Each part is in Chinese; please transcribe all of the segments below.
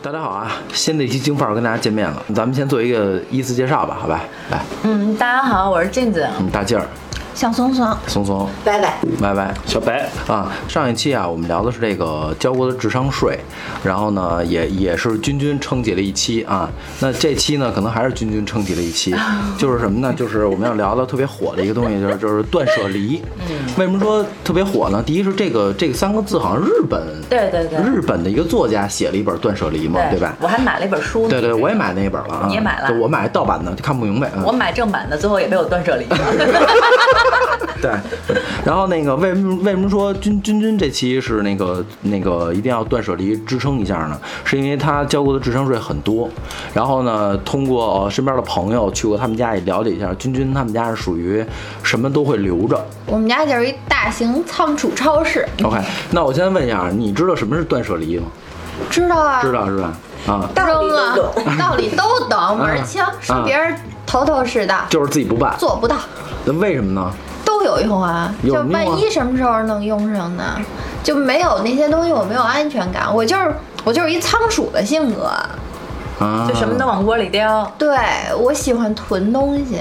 大家好啊！新的一期京范儿跟大家见面了，咱们先做一个依次介绍吧，好吧？来，嗯，大家好，我是镜子。嗯，大劲儿、小松松，松松、拜拜。拜拜。小白，啊，上一期啊，我们聊的是这个交过的智商税，然后呢，也也是君君撑起了一期啊。那这期呢，可能还是君君撑起了一期，就是什么呢？就是我们要聊的特别火的一个东西，就是就是断舍离。嗯，为什么说特别火呢？第一是这个这个三个字好像日本对对对日本的一个作家写了一本断舍离嘛，对吧？我还买了一本书呢。对对，我也买那一本了啊。你也买了我买盗版的，就看不明白。嗯我买正版的，最后也被我断舍离了。对，然后那个为什么为什么说君君君这期是那个那个一定要断舍离支撑一下呢？是因为他交过的智商税很多，然后呢，通过呃身边的朋友去过他们家也了解一下，君君他们家是属于什么都会留着。我们家就是一大型仓储超市，OK，那我先问一下，你知道什么是断舍离吗？知道啊？知道是吧？啊，扔了，道理都懂，门儿清，说别人头头是道，就是自己不办，做不到，那为什么呢？都有用啊。就万一什么时候能用上呢？就没有那些东西，我没有安全感。我就是我就是一仓鼠的性格，啊，就什么都往锅里叼。对我喜欢囤东西。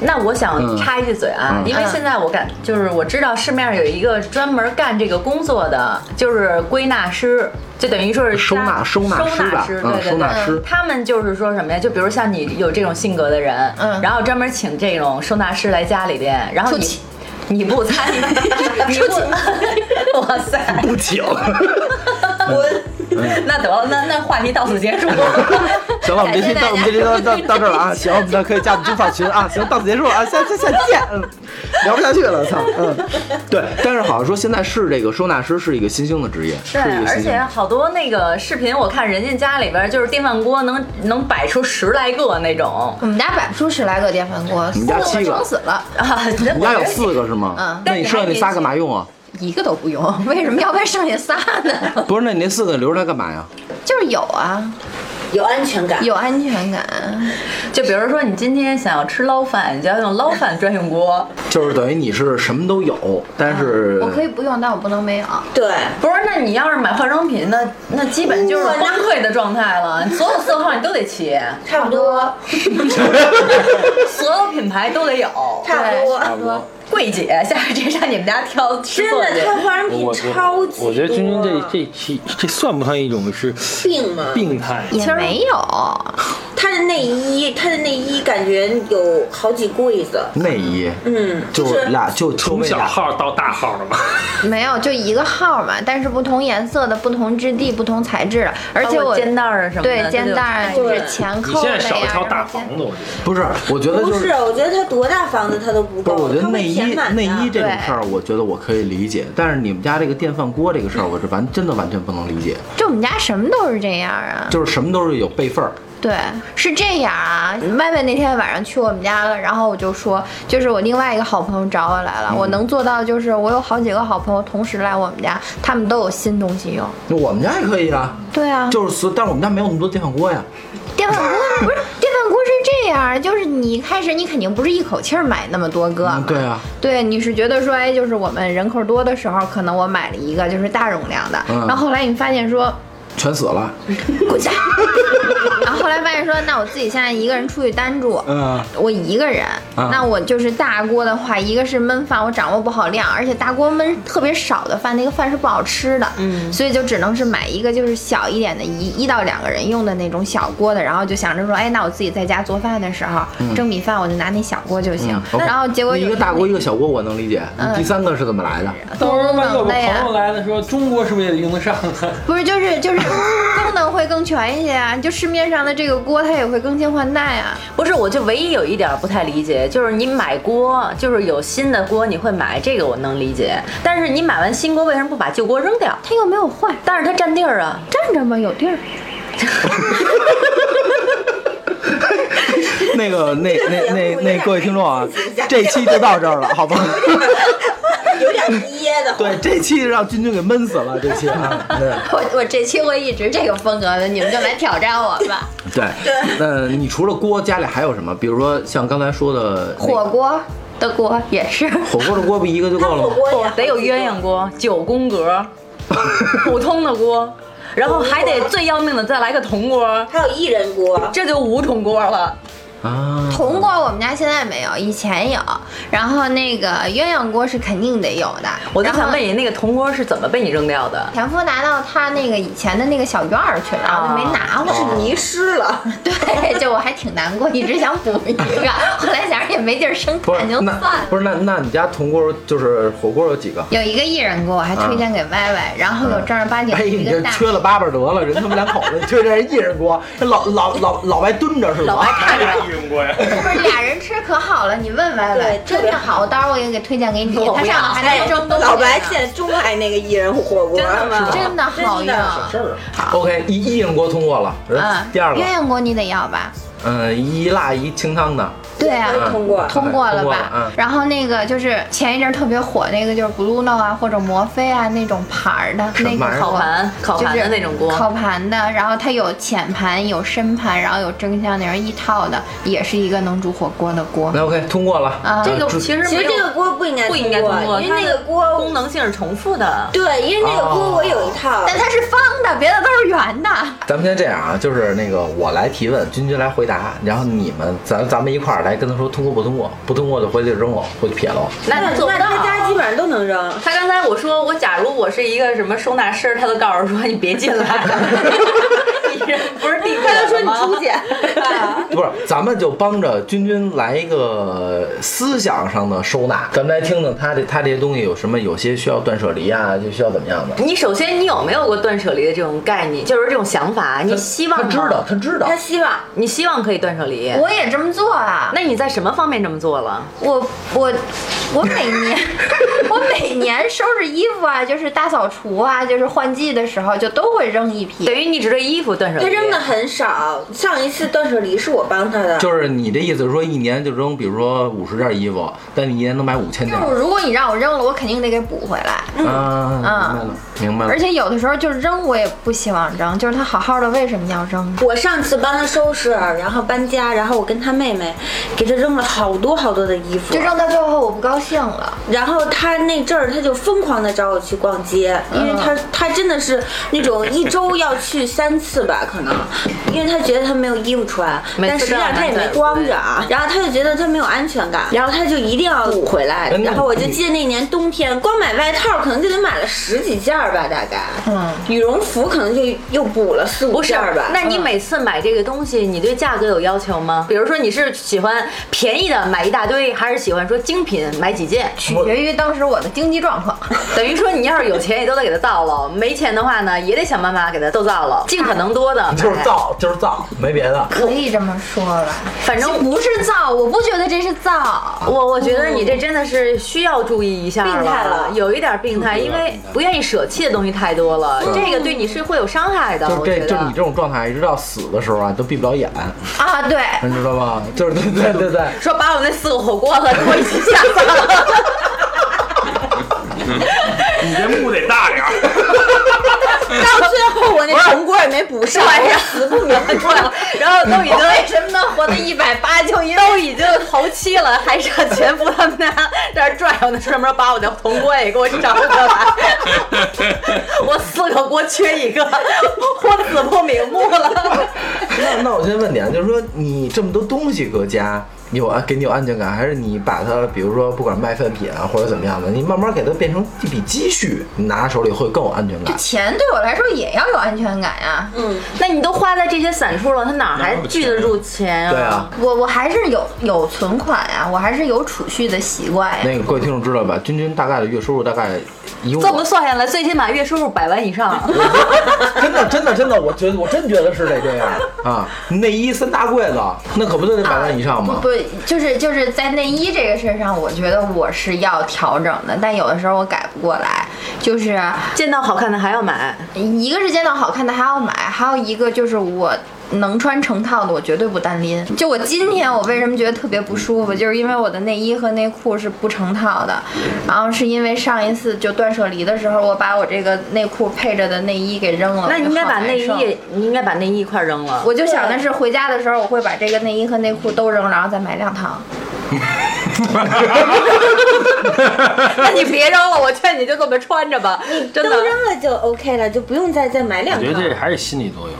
那我想嗯。插一句嘴啊，嗯。因为现在我感就是我知道市面上有一个专门干这个工作的，就是归纳师，就等于说是收纳收纳师收吧嗯师对对对。收纳师。他们就是说什么呀？就比如像你有这种性格的人，嗯。然后专门请这种收纳师来家里边，然后你你不参与，你不，哇塞，不请。那得了，那那话题到此结束。行了，我们这期到我们这期到到到这儿了啊！行，我们可以加我们金发群啊！行，到此结束了啊！下下下期见，嗯，聊不下去了，操，嗯，对，但是好像说现在是这个收纳师是一个新兴的职业，是对一个，而且。好多那个视频，我看人家家里边就是电饭锅能能摆出十来个那种我们家摆不出十来个电饭锅，你们家四七个撑死了，啊！你家有四个是吗？嗯那你剩下那仨干嘛用啊？一个都不用。为什么要问剩下仨呢？不是，那你那四个留着它干嘛呀？就是有啊，有安全感。有安全感。就比如说你今天想要吃捞饭，你就要用捞饭专用锅。就是等于你是什么都有，但是我可以不用，但我不能没有。对，不是，那你要是买化妆品，那那基本就是崩溃的状态了。所有色号你都得齐，差不多，所有品牌都得有。差不多。差不多。柜姐，下回直接上你们家挑真的，做去。他化妆品超级多。我觉得君君这这期这算不算一种是病吗？病态？也没有，他的内衣，他的内衣感觉有好几柜子。内衣，嗯，就就是俩就就从小号到大号的嘛？没有，就一个号嘛，但是不同颜色的、不同质地、不同材质的，而且我肩带儿什么的对肩带儿就是前你扣的现在少一呀，条大房子，我觉得。不是，我觉得就是不是？我觉得他多大房子他都不够，不是，我觉得内衣内衣这种事儿，我觉得我可以理解，但是你们家这个电饭锅这个事儿，我是完真的完全不能理解，就我们家什么都是这样啊。就是什么都是有备份儿。对，是这样啊。麦麦那天晚上去我们家了，然后我就说，就是我另外一个好朋友找我来了，嗯我能做到就是我有好几个好朋友同时来我们家，他们都有新东西用。那我们家也可以啊，对啊，就是所，但是我们家没有那么多电饭锅呀。电饭锅样，就是你一开始你肯定不是一口气儿买那么多个。嗯，对啊，对，你是觉得说，哎，就是我们人口多的时候，可能我买了一个就是大容量的，嗯然后后来你发现说，全死了。滚蛋，然后后来发现说，那我自己现在一个人出去单住，嗯，我一个人，啊。那我就是大锅的话，一个是焖饭，我掌握不好量，而且大锅焖特别少的饭，那个饭是不好吃的，嗯，所以就只能是买一个就是小一点的，一一到两个人用的那种小锅的，然后就想着说，哎，那我自己在家做饭的时候、蒸米饭，我就拿那小锅就行，嗯。然后结果有一个大锅一个小锅我能理解，嗯。第三个是怎么来的？到时候万一有个功能的呀。朋友来了，说中锅是不是也得用得上啊？不是，就是就是 功能会更全一些啊，就市面上的这个锅它也会更新换代啊。不是，我就唯一有一点不太理解，就是你买锅，就是有新的锅你会买，这个我能理解。但是你买完新锅，为什么不把旧锅扔掉？它又没有坏，但是它占地儿啊。占着嘛，有地儿。那个那那那那各位听众啊，这期就到这儿了，好吧？有点噎的。对，这期让君君给闷死了，这期啊，对我我这期会一直这个风格的，你们就来挑战我吧。对。那你除了锅，家里还有什么？比如说像刚才说的那个火锅的锅也是，火锅的锅不一个就够了吗？火锅呀，得有鸳鸯锅、九宫格、普通的锅。然后还得最要命的再来个铜锅，还有一人锅，这就五桶锅了。啊，铜锅我们家现在没有，以前有。然后那个鸳鸯锅是肯定得有的。我就想问你，那个铜锅是怎么被你扔掉的？前夫拿到他那个以前的那个小院儿去了，然后就没拿回来。迷失了。对，就我还挺难过，一直想补一个，后来想着也没地儿生产，就算了。不是那那你家铜锅就是火锅有几个？有一个一人锅，我还推荐给歪歪，然后有正儿八经哎，的一你个大。这缺了八辈得了，人他们两口子，你缺这一人锅，老老老老外蹲着是老吧？白看着，一人锅呀。不是俩人吃可好了，你问歪歪，真的好，我到时候我也给推荐给你，我不要它上面还能蒸东西呢。老白现在钟爱那个一人火锅，真的吗真的好用。事儿。OK，一一人锅通过了，嗯，第二个鸳，鸯锅你得要吧？嗯，一辣一清汤的，对啊，嗯通过。通过了吧？了嗯然后那个就是前一阵儿特别火那个就是 Bruno 啊或者摩飞啊那种盘儿的那个烤盘烤盘的那种锅烤盘的，然后它有浅盘有深盘，然后有蒸箱那种一套的，也是一个能煮火锅的锅。那 OK 通过了。啊这个呃其实其实这个锅不应该不应该通过，因为那个锅功能性是重复的。对，因为那个锅我有一套，但它是方的，别的都是圆的。咱们先这样啊，就是那个我来提问，君君来回答，然后你们咱咱们一块儿来跟他说通过不通过，不通过就回去扔了，回去撇了。那他做不那到。他家基本上都能扔。他刚才我说我假如我是一个什么收纳师，他都告诉我说你别进来，不是地他就说你出出去，不是，咱们就帮着君君来一个思想上的收纳，咱们来听听他这他这些东西有什么，有些需要断舍离啊，就需要怎么样的。你首先你有没有过断舍离的这种概念，就是这种想法？你希望他知道，他知道他，希望你希望可以断舍离？我也这么做啊。那你在什么方面这么做了？我我我每年 我每年收拾衣服啊，就是大扫除啊，就是换季的时候就都会扔一批。等于你只对衣服断舍离。他扔的很少。上一次断舍离是我帮他的，就是你的意思是说一年就扔，比如说五十件衣服，但你一年能买五千件。就是如果你让我扔了，我肯定得给补回来。嗯嗯，明白了，明白了而。且有的时候就扔，我也不希望扔，就是他好好的，为什么要扔？我上次帮他收拾，然后搬家，然后我跟他妹妹给他扔了好多好多的衣服就，扔到最后我不高兴了。然后他那阵儿他就疯狂的找我去逛街，因为他他真的是那种一周要去三次吧，可能，因为他觉得他没有衣服穿，但实际上他也没光着啊，然后他就觉得他没有安全感，然后他就一定要补回来然后我就记得那年冬天光买外套可能就得买了十几件吧，大概，嗯，羽绒服可能就又补了四五件吧，，那你每次买这个东西，你对价格有要求吗？比如说你是喜欢便宜的买一大堆，还是喜欢说精品买几件？取决于当时我的经济状况。等于说你要是有钱，也都得给它造了；没钱的话呢，也得想办法给它都造了，尽可能多的。就是造，就是造，没别的。可以这么说吧，反正不是造，我不觉得这是造。我我觉得你这真的是需要注意一下病态了有一点病态，因为不愿意舍弃的东西太多了，这个对你是会有伤害的。就这，就你这种状态，一直到死的时候啊，都闭不了眼，啊，对，你知道吗？就是对对对对，说把我那四个火锅子跟我一起下。你这墓得大点儿。到最后我那铜锅也没补上，我死不明白。然后都已经为什么能活到一百八？就因为都已经头七了，还让前夫他们家在这儿拽我呢，专门把我的铜锅也给我找过来。我四个锅缺一个，我死不瞑目了。那那我先问你啊，就是说你这么多东西搁家，有啊给你有安全感，还是你把它，比如说不管卖废品啊或者怎么样的，你慢慢给它变成一笔积蓄，你拿手里会更有安全感。钱对我来说也要有安全感呀。嗯，那你都花在这些散处了，他哪还聚得住钱啊？对啊，我我还是有有存款呀，我还是有储蓄的习惯呀。那个各位听众知道吧？君君大概的月收入大概这么算下来，最起码月收入百万以上。真的真的真的，我觉得我真觉得是得这样 啊！内衣三大柜子，那可不就得百万以上吗？不，就是就是在内衣这个事儿上，我觉得我是要调整的，但有的时候我改不过来。就是见到好看的还要买，一个是见到好看的还要买，还有一个就是我。能穿成套的，我绝对不单拎。就我今天，我为什么觉得特别不舒服，就是因为我的内衣和内裤是不成套的，然后是因为上一次就断舍离的时候，我把我这个内裤配着的内衣给扔了。那你应该把内衣你应该把内衣一块扔了。我就想的是回家的时候，我会把这个内衣和内裤都扔，然后再买两套。那你别扔了，我劝你就这么穿着吧，真都的。扔了就 OK 了，就不用再再买两套我觉。得这还是心理作用，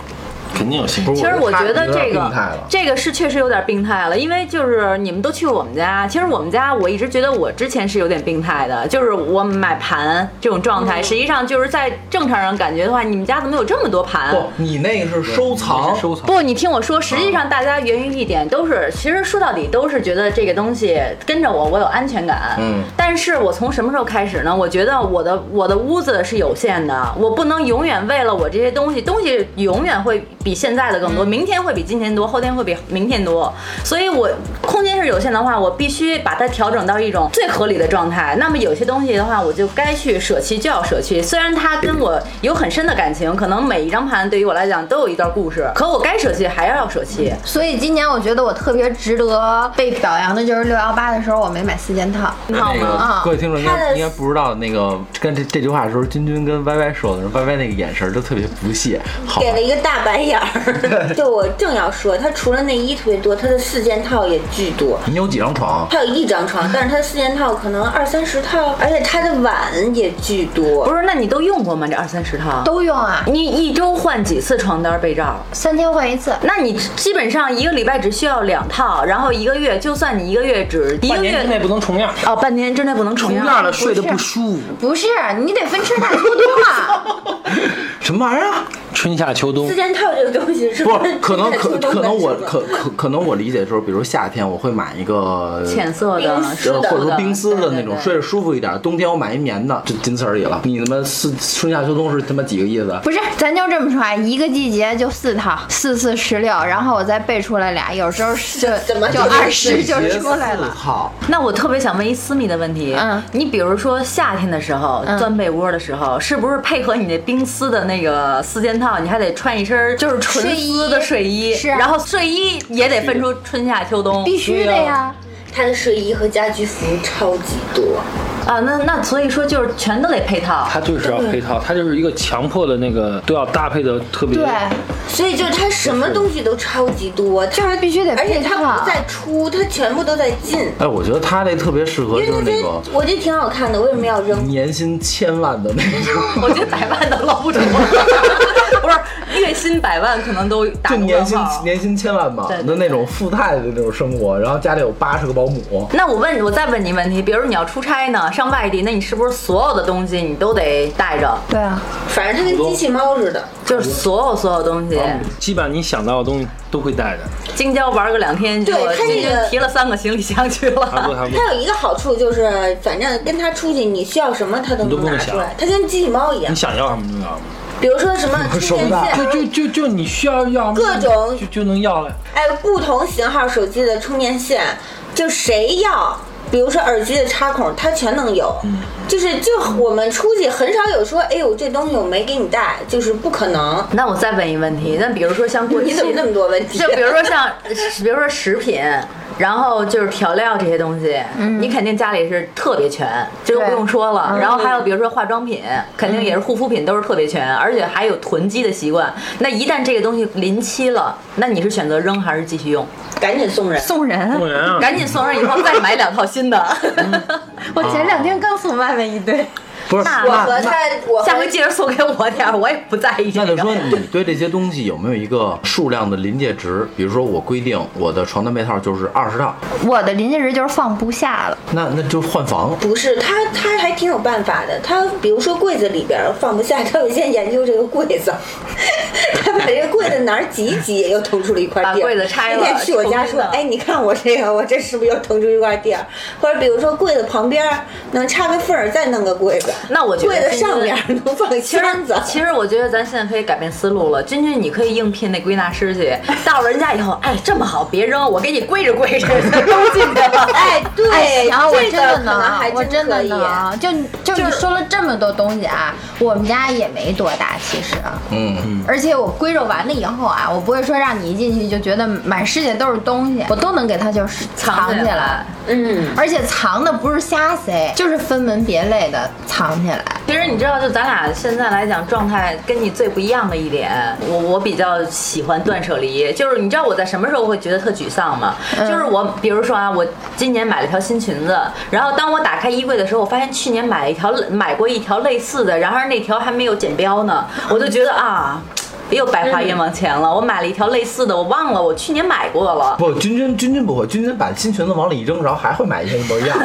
肯定有其。实我觉得这个这个是确实有点病态了，因为就是你们都去过我们家，其实我们家我一直觉得我之前是有点病态的，就是我买盘这种状态，实际上就是在正常人感觉的话，你们家怎么有这么多盘？不，你那个是收藏，收藏。不，你听我说，实际上大家源于一点，都是其实说到底都是觉得这个东西跟着我，我有安全感。嗯但是我从什么时候开始呢？我觉得我的我的屋子是有限的，我不能永远为了我这些东西，东西永远会比现在的更多，明天会比今天多，后天会比明天多。所以我空间是有限的话，我必须把它调整到一种最合理的状态。那么有些东西的话，我就该去舍弃就要舍弃。虽然它跟我有很深的感情，可能每一张盘对于我来讲都有一段故事，可我该舍弃还是要舍弃。所以今年我觉得我特别值得被表扬的就是六幺八的时候我没买四件套。那个啊各位听众应该应该不知道，那个跟这这句话的时候，君君跟歪歪说的时候，歪歪那个眼神儿都特别不屑，好给了一个大白眼儿，就我正要说，它除了内衣特别多，它的四件套也巨多。你有几张床？他有一张床，但是它的四件套可能二三十套，而且它的碗也巨多。不是，那你都用过吗？这二三十套？都用啊，你一周换几次床单被罩？三天换一次。那你基本上一个礼拜只需要两套，然后一个月，就算你一个月只一个月之内不能重样，哦，半年之内不能重样。重样了睡得不舒服。不是，你得分春夏秋冬啊。什么玩意儿啊？春夏秋冬四，件套这个东西是不是，可能可 可能我可可可能我理解的时候，比如夏天我会买一个浅色的或者说冰丝的那种，睡着舒服一点。冬天我买一棉的，就仅此而已了。你他妈四春夏秋冬是他妈几个意思？不是，咱就这么说啊，一个季节就四套，四四十六，然后我再背出来俩，有时候就 怎么就就二十就出来了。好，那我特别想问一私密的问题，嗯你比如说夏天的时候嗯钻被窝的时候，是不是配合你那冰丝的那个四件套，你还得穿一身就是纯丝的睡衣，是啊然后睡衣也得分出春夏秋冬必须的呀，他的睡衣和家居服超级多。啊，那那所以说就是全都得配套。他就是要配套，他就是一个强迫的那个都要搭配的特别。对，所以就是他什么东西都超级多，就是必须得而且他不。在出，他全部都在进。哎，我觉得他那特别适合就是那个我觉得挺好看的，为什么要扔？年薪千万的那种。我觉得百万都捞不住，不是月薪百万可能都打不就年薪年薪千万嘛的那种富太太的那种生活，然后家里有八十个保姆，那我问，我再问你问题，比如你要出差呢，上外地，那你是不是所有的东西你都得带着？对啊，反正它跟机器猫似的。就是所有所有东西，基本上你想到的东西都会带着，京郊玩个两天，就对它这个提了三个行李箱去了。他有一个好处就是，反正跟他出去，你需要什么他都不用想能拿出来。他跟机器猫一样。你，想要什么就要什么，比如说什么充电大线，就就就你需要要各种就就能要了。哎，不同型号手机的充电线，就谁要。比如说耳机的插孔，它全能有，就是就我们出去很少有说，哎呦这东西我没给你带，就是不可能。那我再问一问题，那比如说像过期，你怎么那么多问题？就比如说像，比如说食品，然后就是调料这些东西，你肯定家里是特别全，这都不用说了。然后还有比如说化妆品，肯定也是护肤品都是特别全，而且还有囤积的习惯。那一旦这个东西临期了，那你是选择扔还是继续用？赶紧送人。送人。送人啊！赶紧送人以后再买两套新的。我前两天刚送外面一堆。不是？那我和他，我下回记得送给我点儿，我也不在意这个。那就说你对这些东西有没有一个数量的临界值？比如说我规定我的床单被套就是二十套，我的临界值就是放不下了。那那就换房。不是他，他还挺有办法的。他比如说柜子里边放不下，他会先研究这个柜子，他把这个柜子哪儿挤一挤，又腾出了一块地儿。把柜子拆了那天去我家说，哎，你看我这个，我这是不是又腾出一块地儿？或者比如说柜子旁边能插个缝儿，再弄个柜子。那我觉得柜子上面能放其实箱子。其实我觉得咱现在可以改变思路了。君君，你可以应聘那归纳师去，到了人家以后，哎，这么好，别扔，我给你归着归着，都进去了。哎，对，哎，然后我真的这个可能我真的可以。能，就就你说了这么多东西啊，我们家也没多大，其实，嗯，而且我归着完了以后啊，我不会说让你一进去就觉得满世界都是东西，我都能给它就是藏起来，嗯，而且藏的不是瞎塞，就是分门别类的藏起来。其实你知道，就咱俩现在来讲，状态跟你最不一样的一点，我我比较喜欢断舍离。就是你知道我在什么时候会觉得特沮丧吗？就是我，比如说啊，我今年买了条新裙子，然后当我打开衣柜的时候，我发现去年买了一条买过一条类似的，然而那条还没有剪标呢，我就觉得啊。又白花冤枉钱了！我买了一条类似的，我忘了我去年买过了。不，君君君君不会，君君把新裙子往里一扔，然后还会买一件一模一样。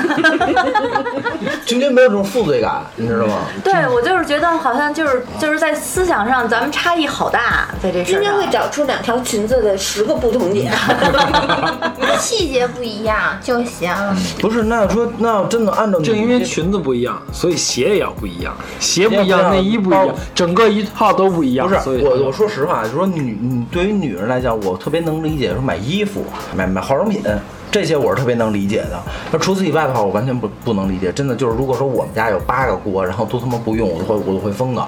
君君没有这种负罪感，你知道吗？对我就是觉得好像就是就是在思想上咱们差异好大，在这事儿上今天会。找出两条裙子的十个不同点。细节不一样就行。不是，那要说那要真的按照你正因为裙子不一样，所以鞋也要不一样，鞋不一样，内衣不一样，整个一套都不一样。不是所以我，我说实话，就说女，你对于女人来讲，我特别能理解，说买衣服、买买化妆品这些，我是特别能理解的。那除此以外的话，我完全不不能理解。真的就是，如果说我们家有八个锅，然后都他妈不用，我都会我都会疯的。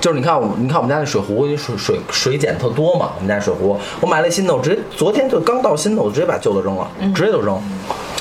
就是你看我，你看我们家那水壶，水水水碱特多嘛，我们家水壶，我买了新的，我直接昨天就刚到新的，我直接把旧的扔了，直接就扔。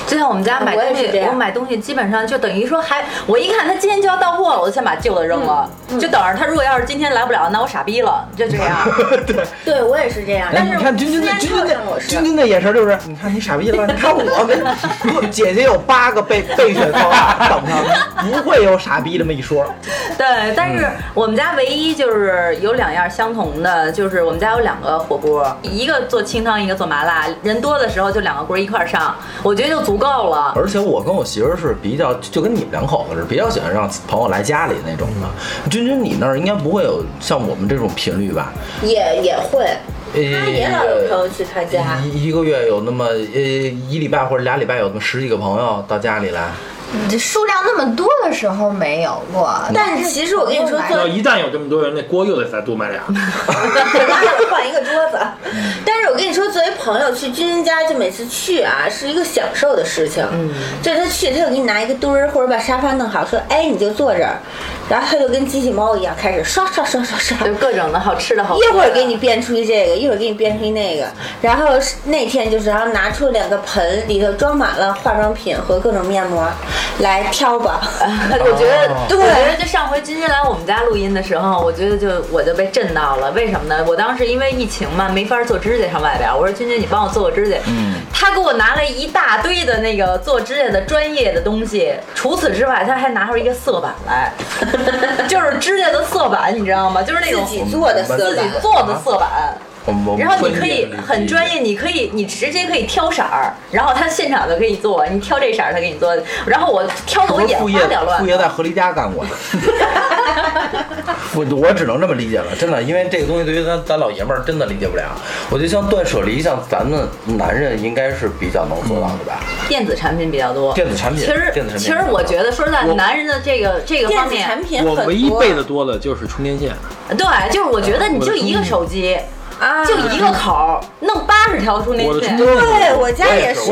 就像我们家买东西，我买东西基本上就等于说还，我一看他今天就要到货了，我就先把旧的扔了，嗯就等着他如果要是今天来不了，那我傻逼了，就这样。对对我也是这样，哎，但是你看君君的君君间上我是那君君的眼神就是，你看你傻逼了吧？你看我们 姐姐有八个备备选方案等着，不会有傻逼这么一说。对，但是我们家唯一就是有两样相同的，就是我们家有两个火锅，一个做清汤，一个做麻辣。人多的时候就两个锅一块上，我觉得就足够了。而且我跟我媳妇儿是比较，就跟你们两口子是比较喜欢让朋友来家里那种的。君君，你那儿应该不会有像我们这种频率吧？也也会，呃，他也老有朋友去他家。一一个月有那么呃一礼拜或者俩礼拜有那么十几个朋友到家里来，这数量那么多的时候没有过，但是其实我跟你说，要一旦有这么多人，那锅又得再多买俩。换一个桌子。但是我跟你说，作为朋友去君君家，就每次去啊，是一个享受的事情。嗯，就是他去，他就给你拿一个墩儿，或者把沙发弄好，说，哎，你就坐这儿，然后他就跟机器猫一样，开始刷刷刷刷刷。就各种的好吃的好喝的一会儿给你变出一这个，一会儿给你变出一那个，然后是那天就是，然后拿出两个盆，里头装满了化妆品和各种面膜，来挑吧。我觉得，对我觉得就上回君君来我们家录音的时候，我觉得就我就被震到了。为什么呢？我当时因为疫情嘛，没法做指甲上外边。我说君君，你帮我做个指甲。嗯。他给我拿了一大堆的那个做指甲的专业的东西，除此之外，他还拿出一个色板来，就是指甲的色板，你知道吗？就是那种自己做的色自己，做的色板。然后你可以很专业，你可以你直接可以挑色儿，然后他现场就给你做，你挑这色儿他给你做，然后我挑的我眼花缭乱副。业在何离家干过的。我我只能这么理解了，真的，因为这个东西对于咱咱老爷们儿真的理解不了。我觉得像断舍离，像咱们男人应该是比较能做到的吧。电子产品比较多，电子产品其实电子产品其实我觉得说实在，男人的这个这个方电子产面，品。我唯一备的多的就是充电线，对，就是我觉得你就一个手机，啊，就一个口儿，弄八十条充电线对我家也是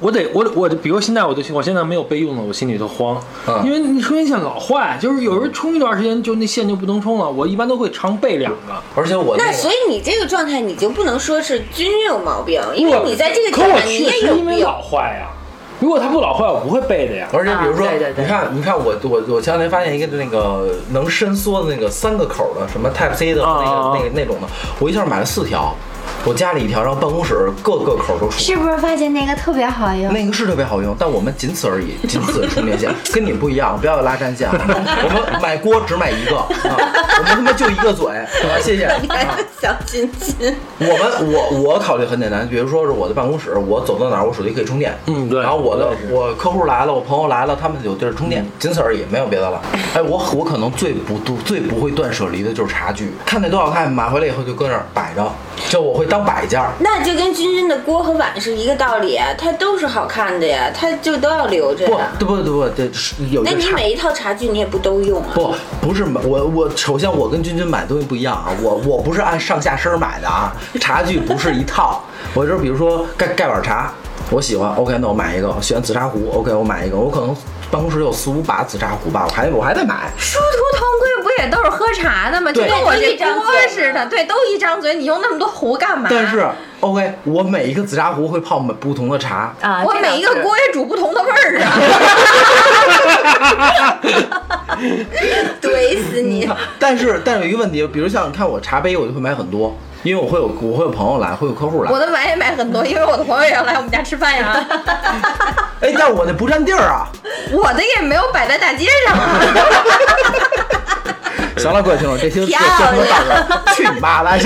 我得我得我，比如现在我就我现在没有备用的，我心里头慌，嗯因为你充电线老坏，就是有时候充一段时间就那线就不能充了，我一般都会常备两个。而且我那个那所以你这个状态，你就不能说是均有毛病，因为你在这个可我阶段你也有病。实因为老坏呀，如果它不老坏，我不会备的呀。而且比如说，啊对对对。你看，你看我我我前两天发现一个那个能伸缩的那个三个口的，什么 Type C 的那个、那个那种的，我一下买了四条，我家里一条，然后办公室各个口都出。是不是发现那个特别好用？那个是特别好用，但我们仅此而已，仅此充电线，跟你们不一样，不要拉战线啊！我们买锅只买一个，啊、我们他妈就一个嘴，啊、谢谢。你看小金金，我们我我考虑很简单，比如说是我的办公室，我走到哪儿我手机可以充电，嗯对然后我的我客户来了，我朋友来了，他们有地儿充电，仅此而已，没有别的了。哎，我我可能最不最不会断舍离的就是茶具，看那多好看，买回来以后就搁那儿摆着，就我会当摆件儿。那就跟君君的锅和碗是一个道理，它都是好看的呀，它就都要留着不不对不对，这是有。那你每一套茶具你也不都用啊？不，不是买我我首先我跟君君买东西不一样啊，我我不是按上下身买的啊，茶具不是一套，我就是比如说盖盖碗茶，我喜欢，OK，那我买一个，我喜欢紫砂壶，OK，我买一个，我可能办公室有四五把紫砂壶吧，我还我还得买，殊途同归，不也都是喝茶的吗？就跟我这都一张锅嘴似的，对，都一张嘴，你用那么多壶干嘛？但是 OK，我每一个紫砂壶会泡不同的茶，啊，我每一个锅也煮不同的味儿啊。怼死你！但是但是有一个问题，比如像你看我茶杯，我就会买很多，因为我会有我会有朋友来，会有客户来我。的碗也买很多，因为我的朋友也要来我们家吃饭呀。哎，但是我那不占地儿啊。我的也没有摆在大街上啊。行了，各位听众，这期这这漂期到这儿，去你妈的！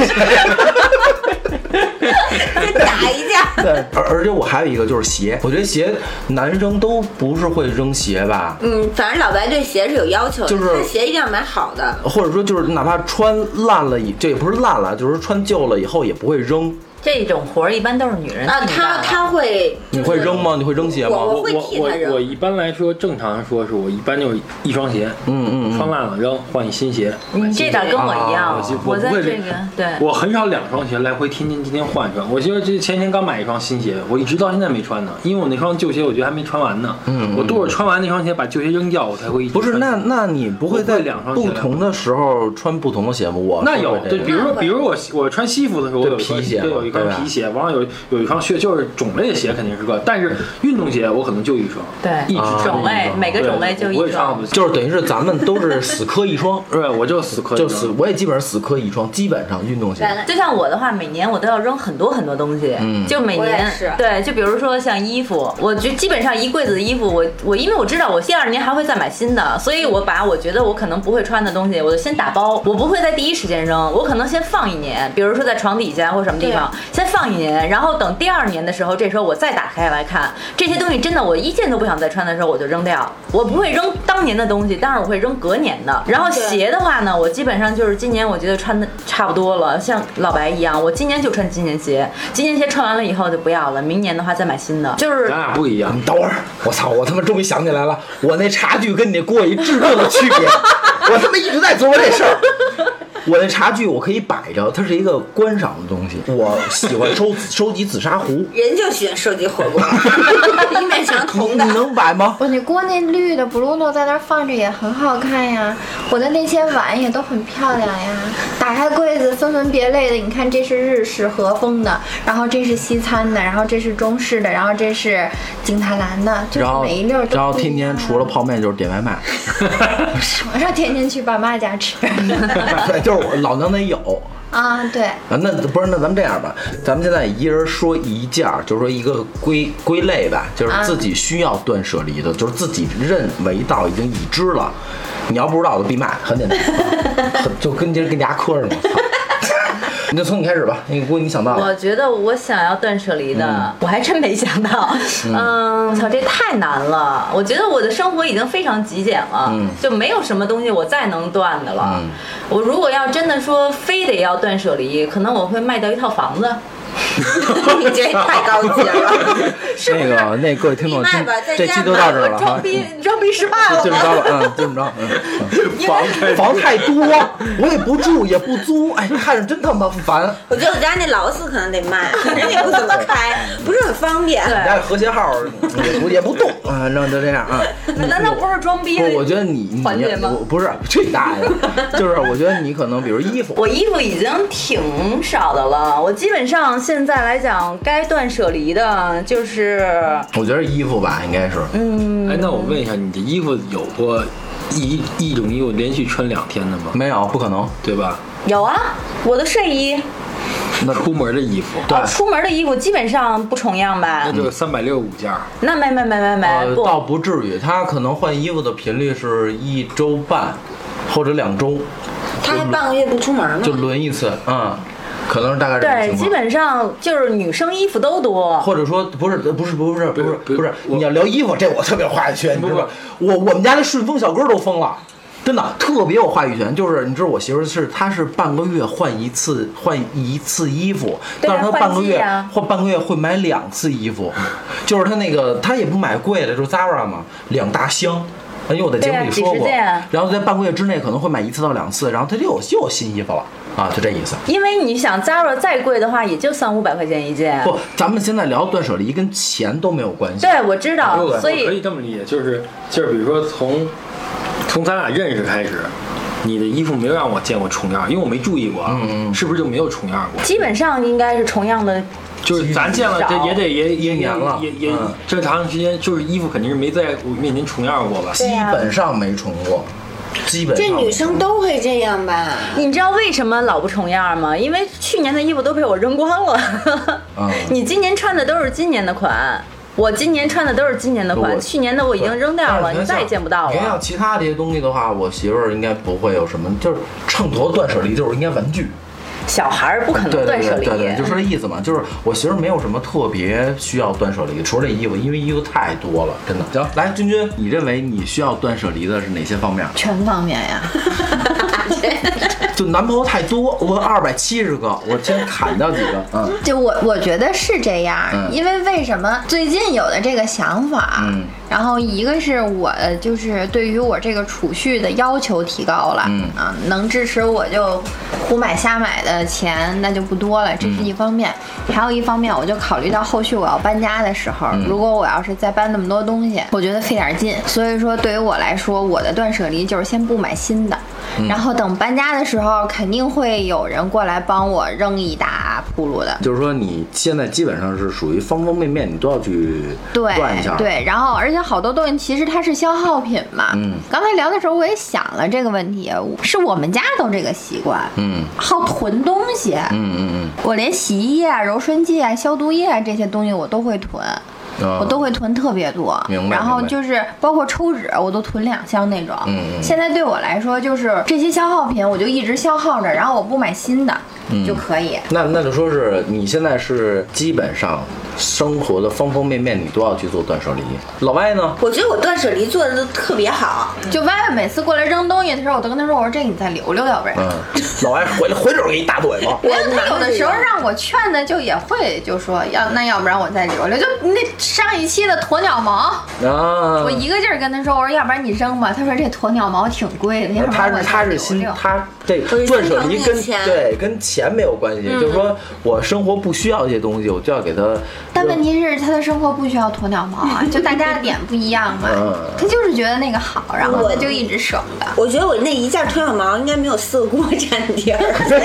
打一架。对，而而且我还有一个就是鞋，我觉得鞋男生都不是会扔鞋吧，嗯，反正老白对鞋是有要求的，就是他鞋一定要买好的。或者说就是哪怕穿烂了也，这也不是烂了，就是穿旧了以后也不会扔。这种活儿一般都是女人啊，替你干了他他会，你会扔吗？你会扔鞋吗？我会我我替他扔我一般来说，正常说是我一般就是一双鞋，嗯嗯嗯穿烂了扔，换一新鞋。你这点跟我一样啊，我我在不会这个对。我很少两双鞋来回天天天天换穿。我记得这前天刚买一双新鞋，我一直到现在没穿呢，因为我那双旧鞋我觉得还没穿完呢。嗯嗯我都是穿完那双鞋，把旧鞋扔掉，我才会一直不是，穿那那你不会在两双鞋不同的时候穿不同的鞋吗？我那有对，比如说比如我我穿西服的时候，我有皮鞋对，有一皮鞋，往往有有一双靴，就是种类的鞋肯定是个，但是运动鞋我可能就一双，对一直啊种类每个种类就一双双，就是等于是咱们都是死磕一双，对，我就死磕，就死，我也基本上死磕一双，基本上运动鞋。就像我的话，每年我都要扔很多很多东西，嗯就每年是对，就比如说像衣服，我就基本上一柜子的衣服，我我因为我知道我第二年还会再买新的，所以我把我觉得我可能不会穿的东西，我就先打包，我不会在第一时间扔，我可能先放一年，比如说在床底下或什么地方，先放一年，然后等第二年的时候，这时候我再打开来看这些东西，真的我一件都不想再穿的时候，我就扔掉，我不会扔当年的东西，但是我会扔隔年的。然后鞋的话呢，我基本上就是今年我觉得穿的差不多了，像老白一样，我今年就穿今年鞋，今年鞋穿完了以后就不要了，明年的话再买新的。就是咱俩不一样你。等会儿，我操！我他妈终于想起来了，我那差距跟你那锅有一致命的区别，我他妈一直在琢磨这事儿。我那茶具我可以摆着，它是一个观赏的东西。我喜欢收收集紫砂壶，人就喜欢收集火锅，一面墙你铜的你。能摆吗？我那锅那绿的 Bruno 在那儿放着也很好看呀，我的那些碗也都很漂亮呀。打开柜子分门别类的，你看这是日式和风的，然后这是西餐的，然后这是中式的，然后这是景泰蓝的，就是每一溜儿都然后天天除了泡面就是点外卖，我说天天去爸妈家吃对，就是我老娘得有。啊，对，啊，那不是，那咱们这样吧，咱们现在一人说一件儿，就是说一个归归类吧，就是啊自己需要断舍离的，就是自己认为到已经已知了。你要不知道就闭麦，很简单，很 就跟今儿跟牙磕着呢。操 你就从你开始吧，那个锅你想到了，我觉得我想要断舍离的，我还真没想到。嗯，我操，这太难了。我觉得我的生活已经非常极简了，嗯就没有什么东西我再能断的了。嗯我如果要真的说非得要断舍离，可能我会卖掉一套房子。你这太高级了。那个那各位听众，这期就到这儿了哈装。逼装逼失败了就这么着吗？吧，嗯，就这么着，嗯，嗯房房太多，我也不住也不租，哎，看着真他妈烦。我觉得我家那劳斯可能得卖，人也不怎么开，不是很方便。你家和谐号也不也不动啊，那就这样啊。难道不是装逼的不，我觉得你你不是去你大爷的，就是我觉得你可能比如衣服，我衣服已经挺少的了，我基本上现在来讲，该断舍离的就是我觉得衣服吧应该是，嗯哎，那我问一下，你的衣服有过一一种衣服连续穿两天的吗？没有不可能。对吧？有啊，我的睡衣，那出门的衣服，对哦，出门的衣服基本上不重样吧那？就是三百六十五件。那没没没没没倒不至于，他可能换衣服的频率是一周半或者两周，他还半个月不出门呢就。轮一次，嗯，可能是大概这个对，情况。基本上就是女生衣服都多。或者说不是不是不是不是不是不是，你要聊衣服，这我特别有话语权，你知道吗？我我们家那顺丰小哥都疯了。真的特别有话语权，就是你知道我媳妇是，她是半个月换一次换一次衣服，但是她半个月换半个月会买两次衣服，就是她那个她也不买贵的，就是 Zara 嘛，两大箱。因为我在节目里说过，然后在半个月之内可能会买一次到两次，然后它就有又有新衣服了啊，就这意思。因为你想 Zara 再贵的话，也就三五百块钱一件。不，咱们现在聊断舍离跟钱都没有关系。对，我知道我，所以可以以这么理解，就是就是，比如说从从咱俩认识开始，你的衣服没有让我见过重样，因为我没注意过啊，嗯嗯是不是就没有重样过？基本上应该是重样的。就是咱见了，这也得也也一年了也也嗯这长时间，就是衣服肯定是没在我面前重样过吧？基本上没重过。基本上这女生都会这样吧？你知道为什么老不重样吗？因为去年的衣服都被我扔光了。嗯你今年穿的都是今年的款，我今年穿的都是今年的款，去年的我已经扔掉了，你再也见不到你看像了。其他这些东西的话，我媳妇儿应该不会有什么，就是秤砣断舍离，就是应该玩具。小孩儿不可能断舍离。对对对，就说这意思嘛，就是我媳妇没有什么特别需要断舍离，除了这衣服，因为衣服太多了，真的。行，来，君君，你认为你需要断舍离的是哪些方面？全方面呀。就男朋友太多，我二百七十个，我先砍掉几个，嗯。就我我觉得是这样，嗯。因为为什么最近有的这个想法，嗯。然后一个是我就是对于我这个储蓄的要求提高了，嗯啊，能支持我就胡买瞎买的钱那就不多了，这是一方面，还有一方面我就考虑到后续我要搬家的时候，如果我要是再搬那么多东西，我觉得费点劲，所以说对于我来说，我的断舍离就是先不买新的。然后等搬家的时候，肯定会有人过来帮我扔一大铺路的。就是说你现在基本上是属于方方面面你都要去对断一下，，对，然后而且好多东西其实它是消耗品嘛。嗯刚才聊的时候我也想了这个问题，是我们家都这个习惯，嗯好囤东西。嗯嗯我连洗衣液啊、柔顺剂啊、消毒液啊这些东西我都会囤。我都会囤特别多，明白然后就是包括抽纸，我都囤两箱那种。现在对我来说，就是这些消耗品，我就一直消耗着，然后我不买新的、嗯。就可以。那那就说是你现在是基本上生活的方方面面你都要去做断舍离。老歪呢？我觉得我断舍离做的都特别好。就歪歪每次过来扔东西的时候，我都跟他说：“我说这你再留留，要不然。嗯，老歪回来 回手给你大嘴巴。没有，他有的时候让我劝的，就也会就说要那要不然我再留留。就那上一期的鸵鸟毛，啊我，一个劲儿跟他说，我说要不然你扔吧。他说这鸵鸟毛挺贵的，要不他是然他是心。他这断舍离跟对跟钱没有关系，就是说我生活不需要这些东西，我就要给他。但问题是他的生活不需要鸵鸟毛啊，就大家的点不一样嘛嗯。他就是觉得那个好，然后他就一直省着。我觉得我那一件鸵鸟毛应该没有四个锅占地儿，所 以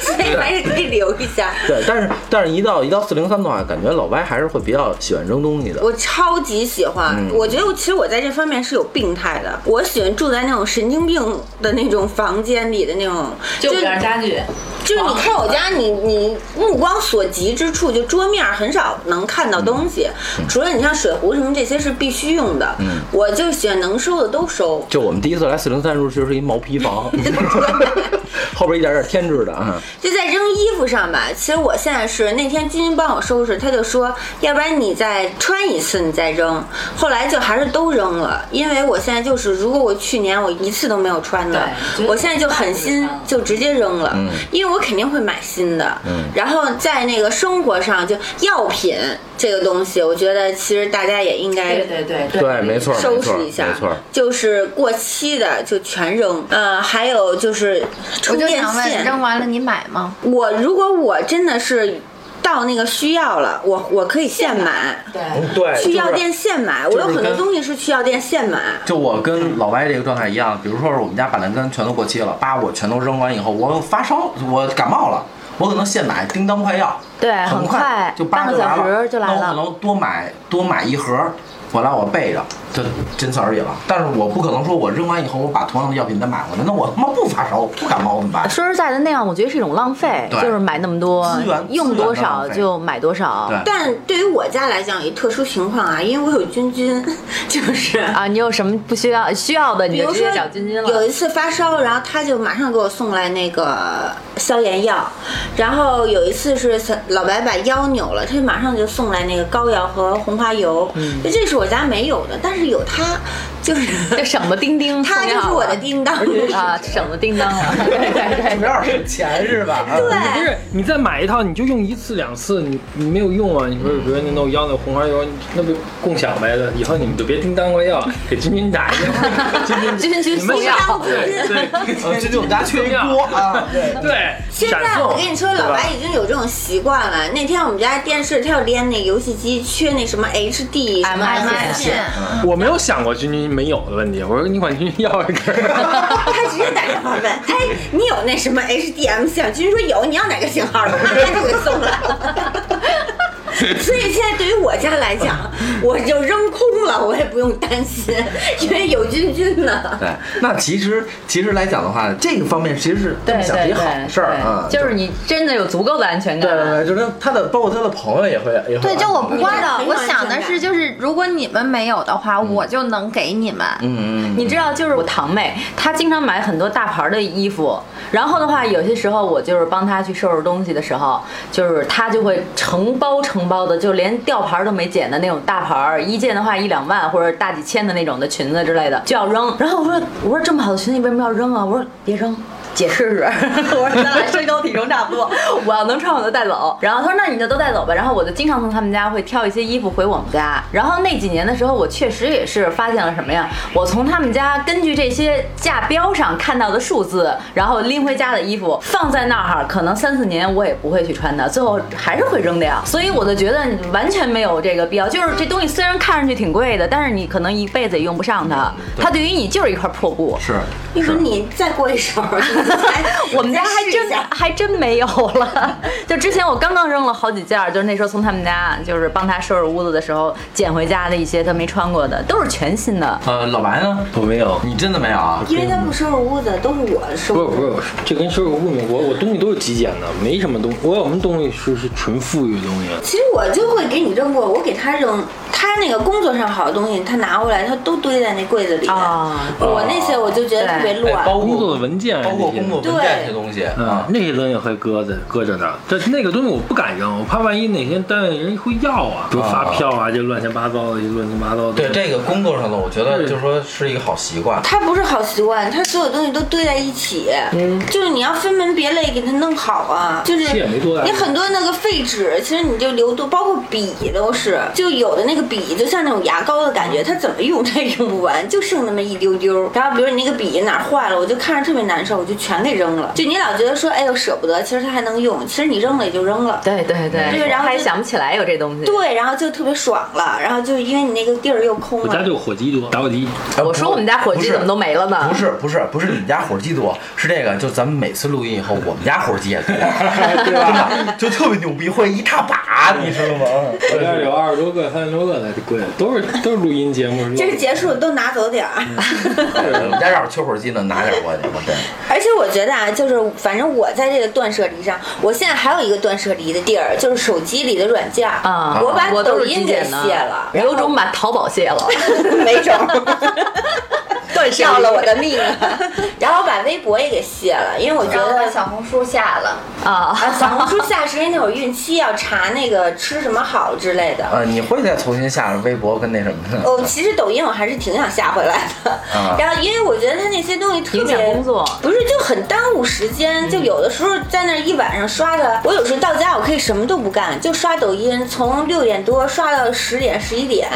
所以还是可以留一下。对，但是但是一到一到四零三的话，感觉老歪还是会比较喜欢扔东西的。我超级喜欢，嗯我觉得我其实我在这方面是有病态的，我喜欢住在那种神经病的那种房间里的那种，就点家具，就是你看我家，你你目光所及之处，就桌面很少能看到东西，除了你像水壶什么这些是必须用的，嗯我就喜欢能收的都收。就我们第一次来四零三的时候，就是一毛坯房，后边一点点添置的啊。就在扔衣服上吧，其实我现在是那天君君帮我收拾，他就说，要不然你再穿一次你再扔。后来就还是都扔了，因为我现在就是，如果我去年我一次都没有穿的，我现在就狠心就直接扔了，嗯因为我肯定会买新的。嗯然后在那个生活上，就药品这个东西，我觉得其实大家也应该对对对对，没错，没收，拾一下没错。，就是过期的就全扔。呃，还有就是充电线，扔完了你买吗？我如果我真的是到那个需要了，我我可以现买，对。去药店现买。我有很多东西是去药店现买。就我跟老歪这个状态一样，比如说是我们家板蓝根全都过期了，叭我全都扔完以后，我发烧，我感冒了，我可能现买叮当快药，对很很快就叭半个小时就来了那我可能多买多买一盒。回来我备着，就仅此而已了。但是我不可能说我扔完以后，我把同样的药品再买回来，那我他妈不发烧我不感冒怎么办？说实在的，那样我觉得是一种浪费，就是买那么多资源，用多少就买多少。对但对于我家来讲，有特殊情况啊，因为我有君君，就是。啊，你有什么不需要需要的，你比如说就直接找君君了。有一次发烧，然后他就马上给我送来那个消炎药，然后有一次是老白把腰扭了，他就马上就送来那个膏药和红花油，嗯就这是我家没有的，但是有它，就是 这省的叮叮，他就是我的叮当，啊，省的叮当了。对对对有点省钱是吧？啊对不是你再买一套，你就用一次两次，你你没有用啊？你说比如说你弄腰那红花油，那不共享呗的？以后你们就别叮当了要，给君君打一电话，君君君君送药对对呃，这就我们家缺一锅啊，对。对，现在我跟你说，老白已经有这种习惯了。那天我们家电视他要连那游戏机，缺那什么 HD 什么 MSN 线，我没有想过君君没有的问题，我说你管君君要一根儿。他直接打电话问，哎，你有那什么 HDM 线？君君说有，你要哪个型号的？马上就给送来了。所以现在对于我家来讲，我就扔空了，我也不用担心，因为有君菌菌呢。对，那其实其实来讲的话，这个方面其实是这么想是一好事儿啊。就是你真的有足够的安全感。对对对，就是他的，包括他的朋友也会也会。对，就我不光的，我想的是，就是如果你们没有的话，我就能给你们。嗯嗯，你知道，就是我堂妹，她经常买很多大牌的衣服，然后的话，有些时候我就是帮她去收拾东西的时候，就是她就会承包包的，就连吊牌都没剪的那种大牌儿，一件的话一两万或者大几千的那种的裙子之类的就要扔。然后我说，我说这么好的裙子你为什么要扔啊？我说别扔。姐试试，我说咱俩身高体重差不多，我要能穿我就带走。然后他说那你就都带走吧。然后我就经常从他们家会挑一些衣服回我们家。然后那几年的时候，我确实也是发现了什么呀？我从他们家根据这些价标上看到的数字，然后拎回家的衣服放在那儿，可能三四年我也不会去穿的，最后还是会扔掉。所以我就觉得完全没有这个必要。就是这东西虽然看上去挺贵的，但是你可能一辈子也用不上它，它对于你就是一块破布。是你说你再过一手，我们家还真还真没有了。就之前我刚刚扔了好几件儿，就是那时候从他们家就是帮他收拾屋子的时候捡回家的一些他没穿过的，都是全新的。呃，老白呢？我没有。你真的没有啊？因为他不收拾屋子，都是我收拾。不是不是，这跟收拾屋没有我我东西都是极简的，没什么东，我有什么东西是是纯富裕的东西。其实我就会给你扔过，我给他扔，他那个工作上好的东西，他拿回来，他都堆在那柜子里。啊我那些我就觉得特别哎乱。包括工作的文件包括工作文件这些东西嗯啊，。那些东西会搁在搁着的，这那个东西我不敢扔，我怕万一哪天单位人会要啊，比如发票啊，这乱七八糟的，就乱七八糟的。对这个工作上的，我觉得就是说是一个好习惯。他不是好习惯，他所有东西都堆在一起，嗯就是你要分门别类给他弄好啊。就是其实也没多大你很多那个废纸，其实你就留多，包括笔都是，就有的那个笔就像那种牙膏的感觉，它怎么用它也用不完，就剩那么一丢丢。然后比如你那个笔哪儿坏了，我就看着特别难受，我就全给扔了。就你老觉得说，哎呦舍不得，其实它还能用，其实你扔了也就扔了。对对对，对然后还想不起来有这东西。对，然后就特别爽了，然后就因为你那个地儿又空了。我家就火机多，打火机。呃我说我们家火不是鸡怎么都没了呢？不是不是不是你们家火机多，是这个，就咱们每次录音以后，我们家火机也多，对吧？就特别牛逼，会一大把，你知道吗？我家有二十多个、三十多个的，贵，都是都是录音节目。这是结束都拿走点儿。我们家要是缺火鸡呢，拿点过去，我真。而且我觉得啊，就是反正我在这个断舍离上，我现在还有一个断舍离的地儿，就是手机里的软件儿啊，我把抖音给卸了，有种把淘宝卸了，没种。断舍离要了我的命啊！然后把微博也给卸了，因为我觉得小红书下了，啊啊，小红书下是因为那会儿孕期要查那个吃什么好之类的。呃，你会再重新下微博跟那什么的？哦，其实抖音我还是挺想下回来的。啊然后因为我觉得它那些东西特影响别工作不是就很耽误时间，就有的时候在那一晚上刷的，我有时候到家我可以什么都不干，就刷抖音，从六点多刷到十点十一点，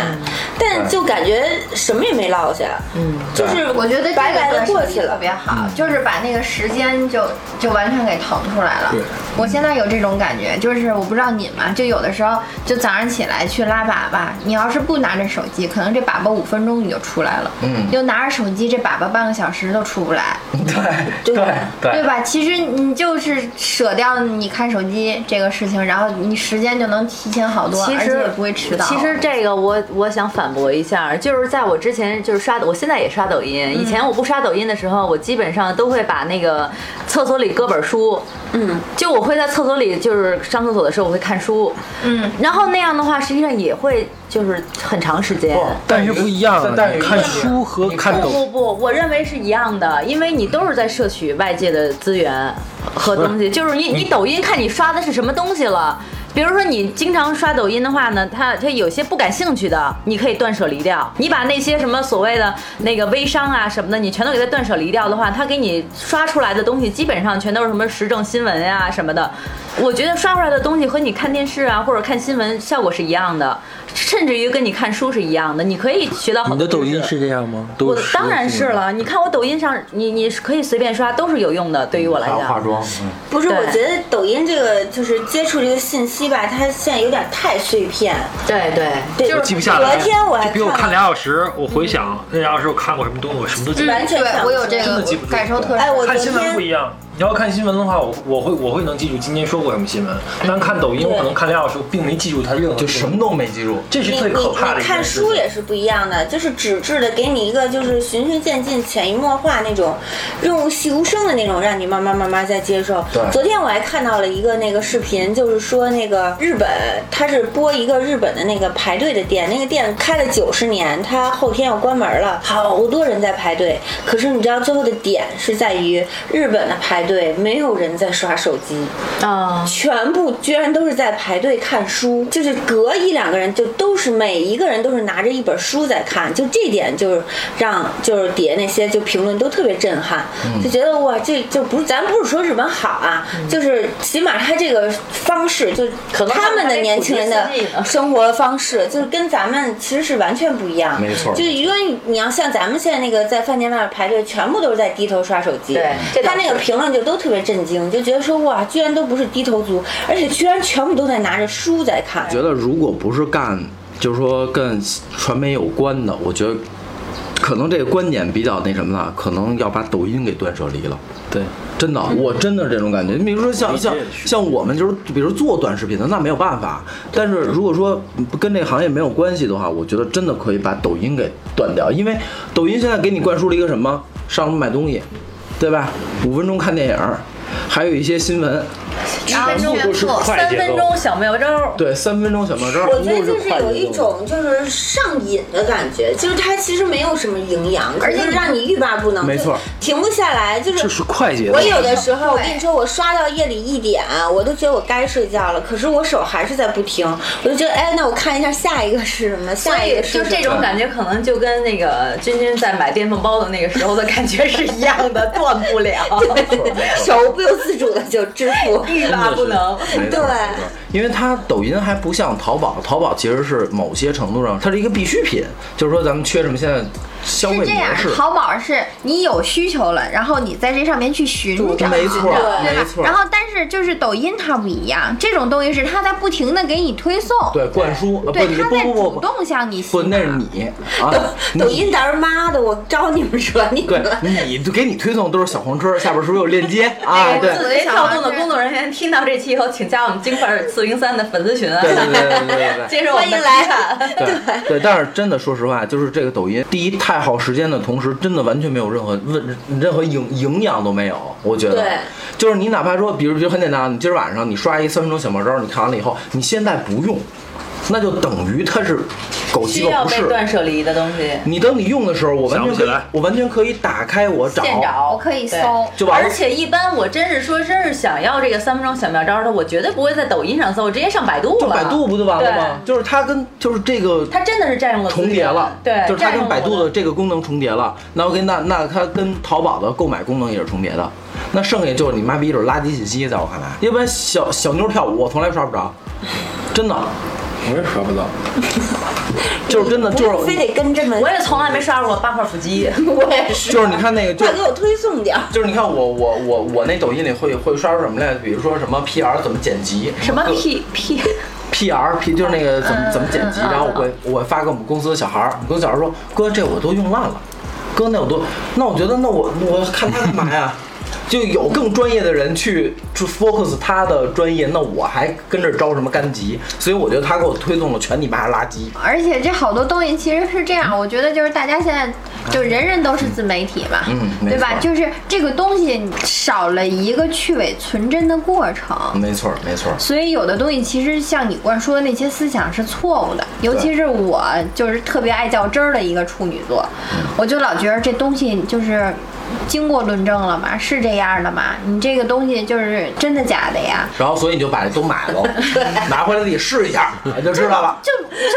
但就感觉什么也没落下，嗯，就是我觉得白白的过去了。特别好，就是把那个时间就就完全给腾出来了。我现在有这种感觉，就是我不知道你们，就有的时候就早上起来去拉粑粑，你要是不拿着手机，可能这粑粑五分钟你就出来了，嗯就拿着手机这粑粑半个小时都出不来。对对对吧？其实你就是舍掉你看手机这个事情，然后你时间就能提前好多，其实而且也不会迟到。其实这个我我想反驳一下，就是在我之前就是刷，我现在也刷抖音。以前我不刷抖音的时候，我基本上都会把那个厕所里搁本书，嗯，就我会在厕所里就是上厕所的时候我会看书，嗯，然后那样的话实际上也会就是很长时间。但是不一样但是看书和看抖不不不，我认为是一样的，因为你都是在摄取外界的资源和东西，就是你你抖音看你刷的是什么东西了。比如说你经常刷抖音的话呢，它它有些不感兴趣的，你可以断舍离掉。你把那些什么所谓的那个微商啊什么的，你全都给它断舍离掉的话，它给你刷出来的东西基本上全都是什么时政新闻呀、什么的。我觉得刷出来的东西和你看电视啊或者看新闻效果是一样的，甚至于跟你看书是一样的。你可以学到很多。你的抖音是这样吗？我当然是了，你看我抖音上，你你可以随便刷，都是有用的，对于我来讲化讲。妆，嗯，不是，我觉得抖音这个就是接触这个信息吧，它现在有点太碎片。对对，对，就是记不下来。昨天我还就比我看了俩小时，我回想那俩小时我看过什么东西，我什么都记不完全想不我有这个感受特哎，我昨看新闻天不一样，你要看新闻的话，我我会我会能记住今天说过什么新闻，但看抖音我可能看两小时，我并没记住它任何。就什么都没记住。这是你最可怕的看书也是不一样的，就是纸质的，给你一个就是循序渐进、潜移默化那种，润物细无声的那种，让你慢慢慢慢在接受对。昨天我还看到了一个那个视频，就是说那个日本，它是播一个日本的那个排队的店，那个店开了九十年，它后天要关门了，好多人在排队。可是你知道最后的点是在于日本的排队没有人在刷手机，啊，全部居然都是在排队看书，就是隔一两个人就都是每一个人都是拿着一本书在看，就这点就是让就是底下那些就评论都特别震撼，就觉得哇，这就不是咱不是说日本好啊，就是起码他这个方式就可能他们的年轻人的生活方式就是跟咱们其实是完全不一样，没错就是因为你要像咱们现在那个在饭店外面排队，全部都是在低头刷手机，对他那个评论就都特别震惊，就觉得说哇，居然都不是低头族，而且居然全部都在拿着书在看。觉得如果不是干，就是说跟传媒有关的，我觉得可能这个观点比较那什么了，可能要把抖音给断舍离了。对，真的，我真的是这种感觉。你比如说像像像我们就是，比如做短视频的，那没有办法。但是如果说跟这个行业没有关系的话，我觉得真的可以把抖音给断掉，因为抖音现在给你灌输了一个什么？上楼买东西，对吧？五分钟看电影，还有一些新闻，全部都是三快节奏分钟小妙招。对，三分钟小妙招。我觉得就是有一种就是上瘾的感觉，就是它其实没有什么营养，而且就是让你欲罢不能，没错，停不下来。就是这是快节奏。我有的时候，我跟你说，我刷到夜里一点，我都觉得我该睡觉了，可是我手还是在不停，我就觉得，哎，那我看一下下一个是什么，下一个是什么。这种感觉，可能就跟那个君君在买电饭煲的那个时候的感觉是一样的，断不了，手不由自主的就支付。欲罢不能。对因为它抖音还不像淘宝，淘宝其实是某些程度上它是一个必需品，就是说咱们缺什么现在消费是这样。淘宝是你有需求了，然后你在这上面去寻找，没错对吧？没错然后但是就是抖音它不一样，这种东西是它在不停的给你推送，对灌输，对，它在主动向你洗不，那是。你啊，抖音到时候妈的，我招你们惹 你对们了。你给你推送都是小黄车，下边是不是有链接 啊？哎对字节跳动的工作人员听到这期以后，请加我们京范儿四零三的粉丝群啊！对对对对对对对。接受我们的欢迎来。对对，但是真的说实话，就是这个抖音，第一太耗时间的同时，真的完全没有任何问任何营营养都没有。我觉得对，就是你哪怕说，比如比如很简单，你今儿晚上你刷一三分钟小妙招，你看完了以后，你现在不用，那就等于它是狗鸡巴不是。被断舍离的东西。你等你用的时候，我完全起来，我完全可以打开我找，现找，我可以搜就完了而且一般我真是说真是想要这个三分钟小妙招的，我绝对不会在抖音上搜，我直接上百度了。就百度不就完了吗？就是它跟就是这个它真的是占用了重叠了，对，就是它跟百度的这个功能重叠了。那我跟那那它跟淘宝的购买功能也是重叠的。那剩下就是你妈逼就是垃圾信息，在我看来，要不然小小妞跳舞我从来刷不着，真的我也刷不到。就是真的就是非得跟这么，我也从来没刷过八块腹肌。我也是。就是你看那个就快给我推送点儿。就是你看我我我我那抖音里会会刷出什么来？比如说什么 PR 怎么剪辑，什么 P P PR P 就是那个怎么嗯怎么剪辑，然后我会我会发给我们公司的小孩儿，我们公司小孩儿说哥这我都用烂了，哥那我都，那我觉得那我我看他干嘛呀？就有更专业的人去去 focus 他的专业，那我还跟这儿着什么干急？所以我觉得他给我推送了全你妈垃圾。而且这好多东西其实是这样，我觉得就是大家现在就人人都是自媒体嘛，嗯对吧？就是这个东西少了一个去伪存真的过程。没错没错，所以有的东西其实像你灌输的那些思想是错误的，尤其是我就是特别爱较真儿的一个处女座，我就老觉得这东西就是经过论证了吗，是这样的吗？你这个东西就是真的假的呀？然后所以你就把这都买了，拿回来自己试一下，你就知道了。就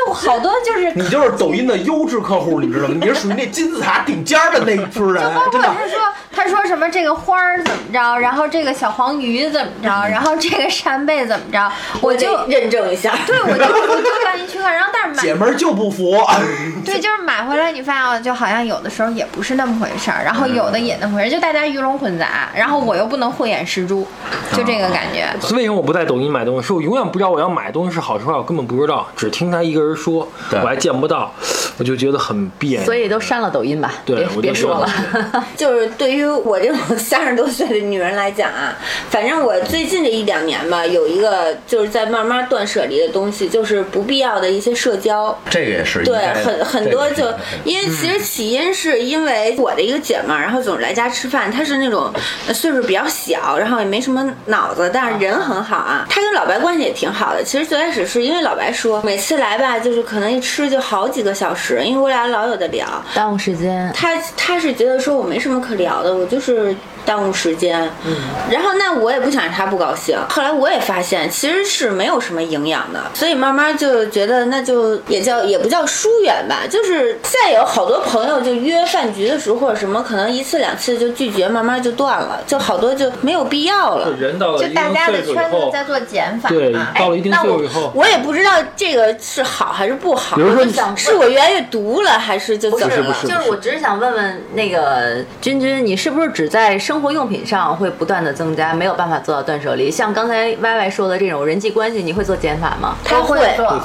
就好多就是你就是抖音的优质客户，你知道吗？你是属于那金字塔顶尖儿的那一批人，包括真的。他说他说什么这个花儿怎么着，然后这个小黄鱼怎么着，然后这个扇贝怎么着，我就得认证一下。对我就我就赶紧去看，然后但是买姐们儿就不服，对，就是买回来你发现哦，就好像有的时候也不是那么回事儿，然后有的也那么回事，就大家鱼龙混杂，然后我又不能慧眼识珠，就这个感觉。所以为什么我不在抖音买东西？是我永远不知道我要买东西是好是坏，我根本不知道，只听他一个人说，我还见不到。我就觉得很别扭。所以都删了抖音吧，对别我别说了。就是对于我这种三十多岁的女人来讲啊，反正我最近这一两年吧，有一个就是在慢慢断舍离的东西，就是不必要的一些社交。这个也是对，很很多就因为其实起因是因为我的一个姐们儿，然后总是来家吃饭，她是那种呃岁数比较小，然后也没什么脑子，但是人很好啊。她跟老白关系也挺好的。其实最开始是因为老白说，每次来吧，就是可能一吃就好几个小时，因为我俩老有的聊。耽误时间。他他是觉得说我没什么可聊的，我就是耽误时间。嗯，然后那我也不想让他不高兴。后来我也发现其实是没有什么营养的，所以慢慢就觉得那就也叫也不叫疏远吧，就是再有好多朋友就约饭局的时候或者什么，可能一次两次就拒绝，慢慢就断了，就好多就没有必要了。人到了就大家的圈子，在做减法对，到了一定那我岁数以后，我也不知道这个是好还是不好，比如说是我越来越毒了，还是就怎么了？就是我只是想问问那个君君，你是不是只在生活用品上会不断的增加，没有办法做到断舍离？像刚才 Y Y 说的这种人际关系，你会做减法吗？他会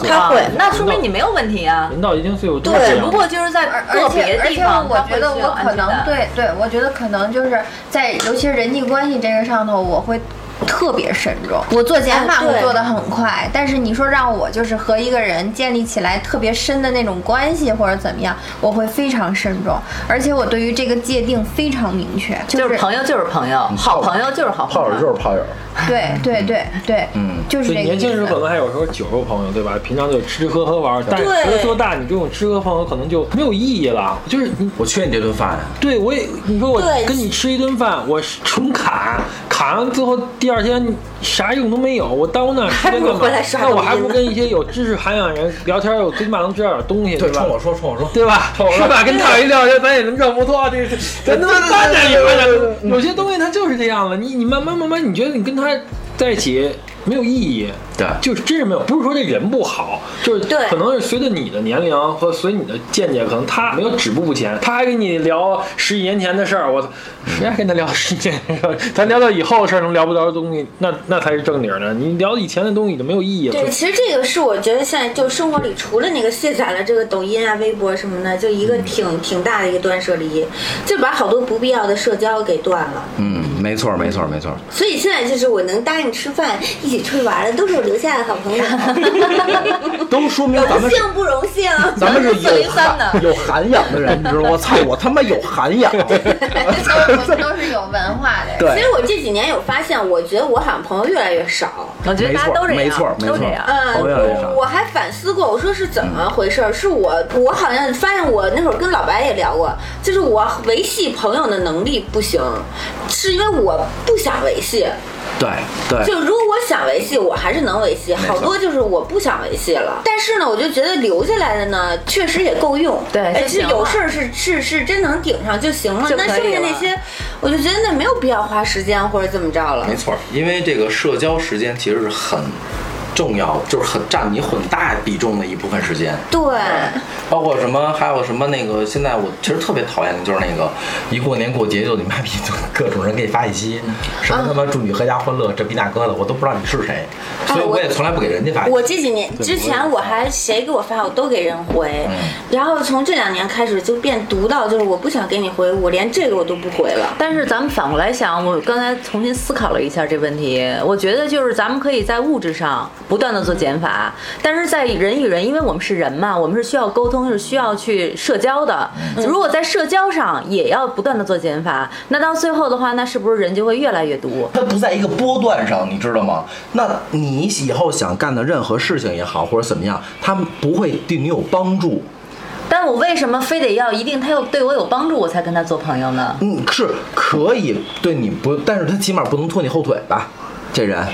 他会啊，那说明你没有问题啊。人到一定岁数对只不过就是在个别且而且地方，我觉得我可能对。对对，我觉得可能就是在尤其是人际关系这个上头，我会。特别慎重，我做减法会做的很快，但是你说让我就是和一个人建立起来特别深的那种关系或者怎么样，我会非常慎重，而且我对于这个界定非常明确，就是朋友就是朋友，好朋友就是好朋友，炮友就是炮友，对对对对，嗯。就是这个年轻时候可能还有时候酒肉朋友，对吧？平常就吃吃喝喝玩儿，但是对。随着做大，你这种吃喝朋友可能就没有意义了。就是我缺你这顿饭。对我也，你说我跟你吃一顿饭，我是纯砍，砍完最后第二天啥用都没有，我耽误那时间干嘛那我还不如跟一些有知识涵养人聊天，我最起码能知道点东西，对，吧冲？我说，冲我说，对吧？是吧？跟他一聊天，咱也能赚不错。这是咱他妈发展也发展。有些东西它就是这样了，你你慢慢慢慢，你觉得你跟他在一起没有意义，对就是真是没有。不是说这人不好，就是对可能是随着你的年龄和随你的见解，可能他没有止步不前，他还跟你聊十几年前的事儿，我操，谁还跟他聊十几年前的事？咱聊到以后的事儿，能聊不聊的东西，那那才是正经的。你聊以前的东西已经没有意义了。对，其实这个是我觉得现在就生活里除了那个卸载了这个抖音啊、微博什么的，就一个挺挺大的一个断舍离，就把好多不必要的社交给断了。嗯，没错，没错，没错。所以现在就是我能答应吃饭、一起出去玩的，都是我留下的好朋友。都说明咱们幸不荣幸？咱们是有403的涵有涵养的人，你知道吗？我操，我他妈有涵养。都是有文化的其实，我这几年有发现，我觉得我好像朋友越来越少。我觉得大家都这样，没错没错都这样。嗯，我还反思过，我说是怎么回事儿？是我我好像发现我那会儿跟老白也聊过，就是我维系朋友的能力不行，是因为我不想维系。对对，就如果我想维系，我还是能维系。好多就是我不想维系了，但是呢，我就觉得留下来的呢，确实也够用。对哎，就是行了有事儿是是是真能顶上就行了。那剩下那些，我就觉得那没有必要花时间或者怎么着了。没错，因为这个社交时间其实是很重要，就是很占你很大比重的一部分时间。对，包括什么，还有什么那个，现在我其实特别讨厌的就是那个，一过年过节就你妈逼就各种人给你发信息，什么他妈祝你阖家欢乐，这逼那哥的，我都不知道你是谁，所以我我也从来不给人家发信息。我这几年之前我还谁给我发我都给人回，然后从这两年开始就变毒到，就是我不想给你回，我连这个我都不回了。但是咱们反过来想，我刚才重新思考了一下这问题，我觉得就是咱们可以在物质上不断的做减法，但是在人与人，因为我们是人嘛，我们是需要沟通，是需要去社交的。如果在社交上也要不断的做减法，那到最后的话，那是不是人就会越来越多？它不在一个波段上，你知道吗？那你以后想干的任何事情也好，或者怎么样，它不会对你有帮助。但我为什么非得要一定他又对我有帮助，我才跟他做朋友呢？嗯，是可以对你不，但是他起码不能拖你后腿吧？这人，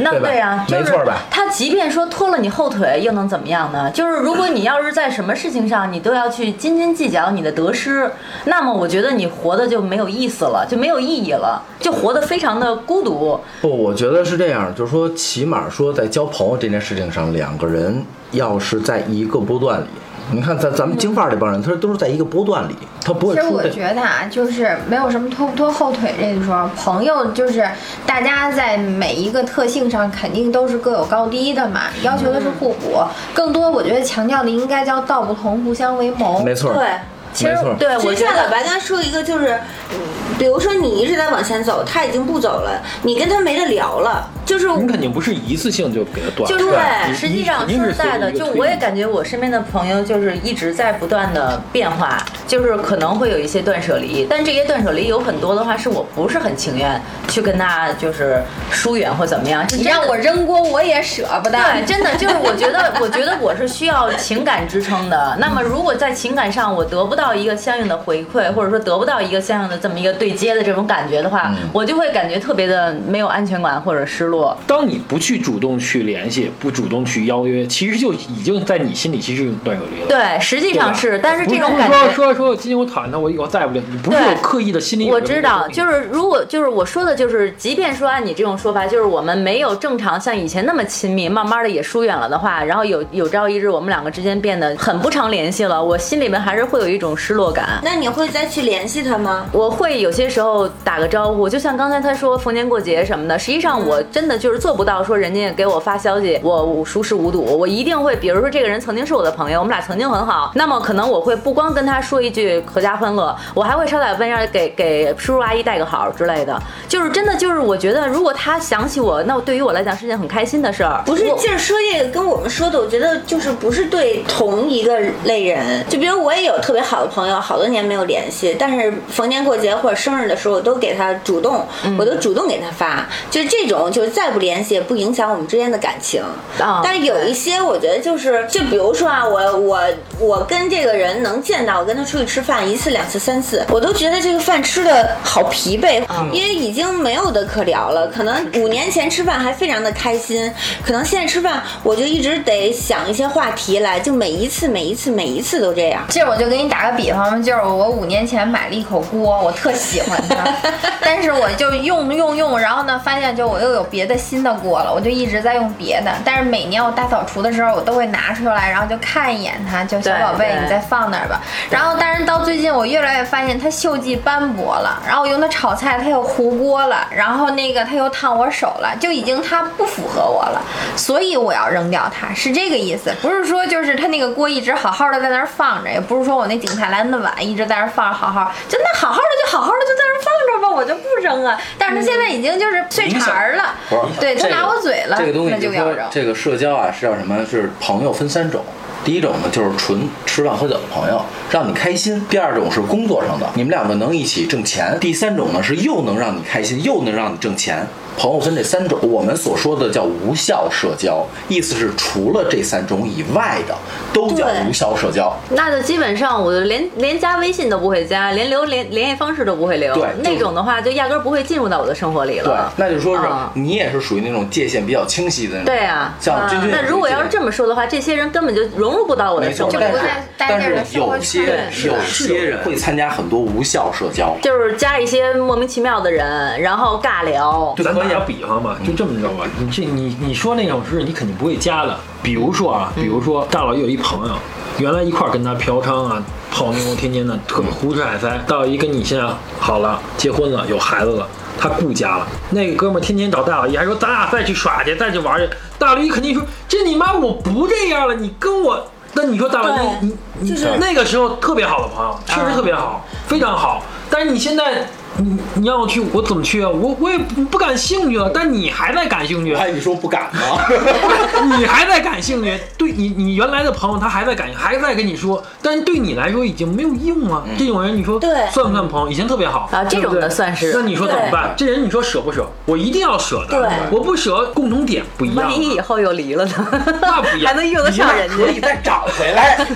那对呀、就是没错吧他即便说拖了你后腿，又能怎么样呢？就是如果你要是在什么事情上你都要去斤斤计较你的得失，那么我觉得你活的就没有意思了，就没有意义了，就活得非常的孤独。不，我觉得是这样，就是说，起码说在交朋友这件事情上，两个人要是在一个波段里，你看咱咱们京范儿这帮人，他都是在一个波段里，他不会其实我。觉得啊，就是没有什么拖不拖后腿这一说，朋友就是大家在每一个特性上肯定都是各有高低的嘛，要求的是互补。更多我觉得强调的应该叫道不同不相为谋。没错，对。其实对我觉其实像老得白刚才说一个，就是，嗯比如说你一直在往前走，他已经不走了，你跟他没得聊了，就是你肯定不是一次性就给他断了，就是你实际上说实在的，就我也感觉我身边的朋友就是一直在不断的变化，就是可能会有一些断舍离，但这些断舍离有很多的话是我不是很情愿去跟他就是疏远或怎么样。你让我扔锅，我也舍不得。对，真的就是我觉得，我觉得我是需要情感支撑的。那么如果在情感上我得不到一个相应的回馈，或者说得不到一个相应的这么一个对接的这种感觉的话，我就会感觉特别的没有安全感或者失落。当你不去主动去联系，不主动去邀约，其实就已经在你心里其实是断舍离了。对，实际上是，但是这种感觉。说说今天我讨厌他，我以后再也不联，你不是对有刻意的心理我知道，就是如果就是我说的，就是即便说按你这种说法，就是我们没有正常像以前那么亲密，慢慢的也疏远了的话，然后有有朝一日我们两个之间变得很不常联系了，我心里面还是会有一种失落感。那你会再去联系他吗？我会有些时候打个招呼，就像刚才他说逢年过节什么的，实际上我真的就是做不到说人家给我发消息，我我熟视无睹，我一定会，比如说这个人曾经是我的朋友，我们俩曾经很好，那么可能我会不光跟他说一句阖家欢乐，我还会捎带问一下给给叔叔阿姨带个好之类的，就是真的就是我觉得如果他想起我，那对于我来讲是件很开心的事儿。不是，我劲儿说这个跟我们说的，我觉得就是不是对同一个类人。就比如我也有特别好的朋友，好多年没有联系，但是逢年过节或者生日的时候，我都给他主动，嗯我都主动给他发。就是这种，就是再不联系也不影响我们之间的感情。啊但是有一些，我觉得就是，就比如说啊，我我我跟这个人能见到，我跟他出去吃饭一次、两次、三次，我都觉得这个饭吃的好疲惫，因为已经没有的可聊了。可能五年前吃饭还非常的开心，可能现在吃饭我就一直得想一些话题来，就每一次、每一次、每一次都这样。这我就给你打个比方吧，就是我五年前买了一口锅，我特喜欢它，但是我就用用用，然后呢，发现就我又有别的新的锅了，我就一直在用别的。但是每年我大扫除的时候，我都会拿出来，然后就看一眼它，就小宝贝，你再放那儿吧。然后，但是到最近我越来越发现它锈迹斑驳了，然后我用它炒菜，它又糊锅了，然后那个它又烫我手了，就已经它不符合我了，所以我要扔掉它，是这个意思，不是说就是它那个锅一直好好的在那儿放着，也不是说我那景泰蓝的碗一直在那儿放着好好，就那好好的就好好的就在那儿放着吧，我就不扔啊。但是他现在已经就是碎茬儿了，对，它这个拿我嘴了，这个东西那就要扔。这个社交啊是叫什么？是朋友分三种。第一种呢，就是纯吃饭喝酒的朋友，让你开心；第二种是工作上的，你们两个能一起挣钱；第三种呢是又能让你开心，又能让你挣钱。朋友分这三种，我们所说的叫无效社交，意思是除了这三种以外的都叫无效社交。那就基本上我就连连加微信都不会加，连留联联系方式都不会留。对那种的话就压根儿不会进入到我的生活里了对。，那就说是啊你也是属于那种界限比较清晰的那种。对啊，像君君也那如果要是这么说的话，这些人根本就融入不到我的，生活里但是就不在待但是有些圈里有些人会参加很多无效社交，就是加一些莫名其妙的人，然后尬聊。咱打个比方吧，就这么着吧，你这你你说那种是你肯定不会加的。比如说啊，比如说大佬有一朋友，原来一块儿跟他嫖娼啊、泡妞，天天的特别胡吃海塞，到一跟你现在好了，结婚了，有孩子了。他顾家了，那个哥们儿天天找大老爷，还说咱俩再去耍去，再去玩去。大老姨肯定说：“这你妈我不这样了，你跟我。”那你说大老爷，你你就是那个时候特别好的朋友，确实特别好，非常好。但是你现在，你你让我去，我怎么去啊？我我也不不感兴趣了。但你还在感兴趣，哎，你说不敢吗？你还在感兴趣，对你你原来的朋友他还在感，还在跟你说，但是对你来说已经没有用了。这种人你说对算不算朋友？以前特别好啊这种的算是那你说怎么办？这人你说舍不舍？我一定要舍的。对我不舍，共同点不一样万。一以后又离了呢？那不一样还能用得上人家。可以再找回来，说是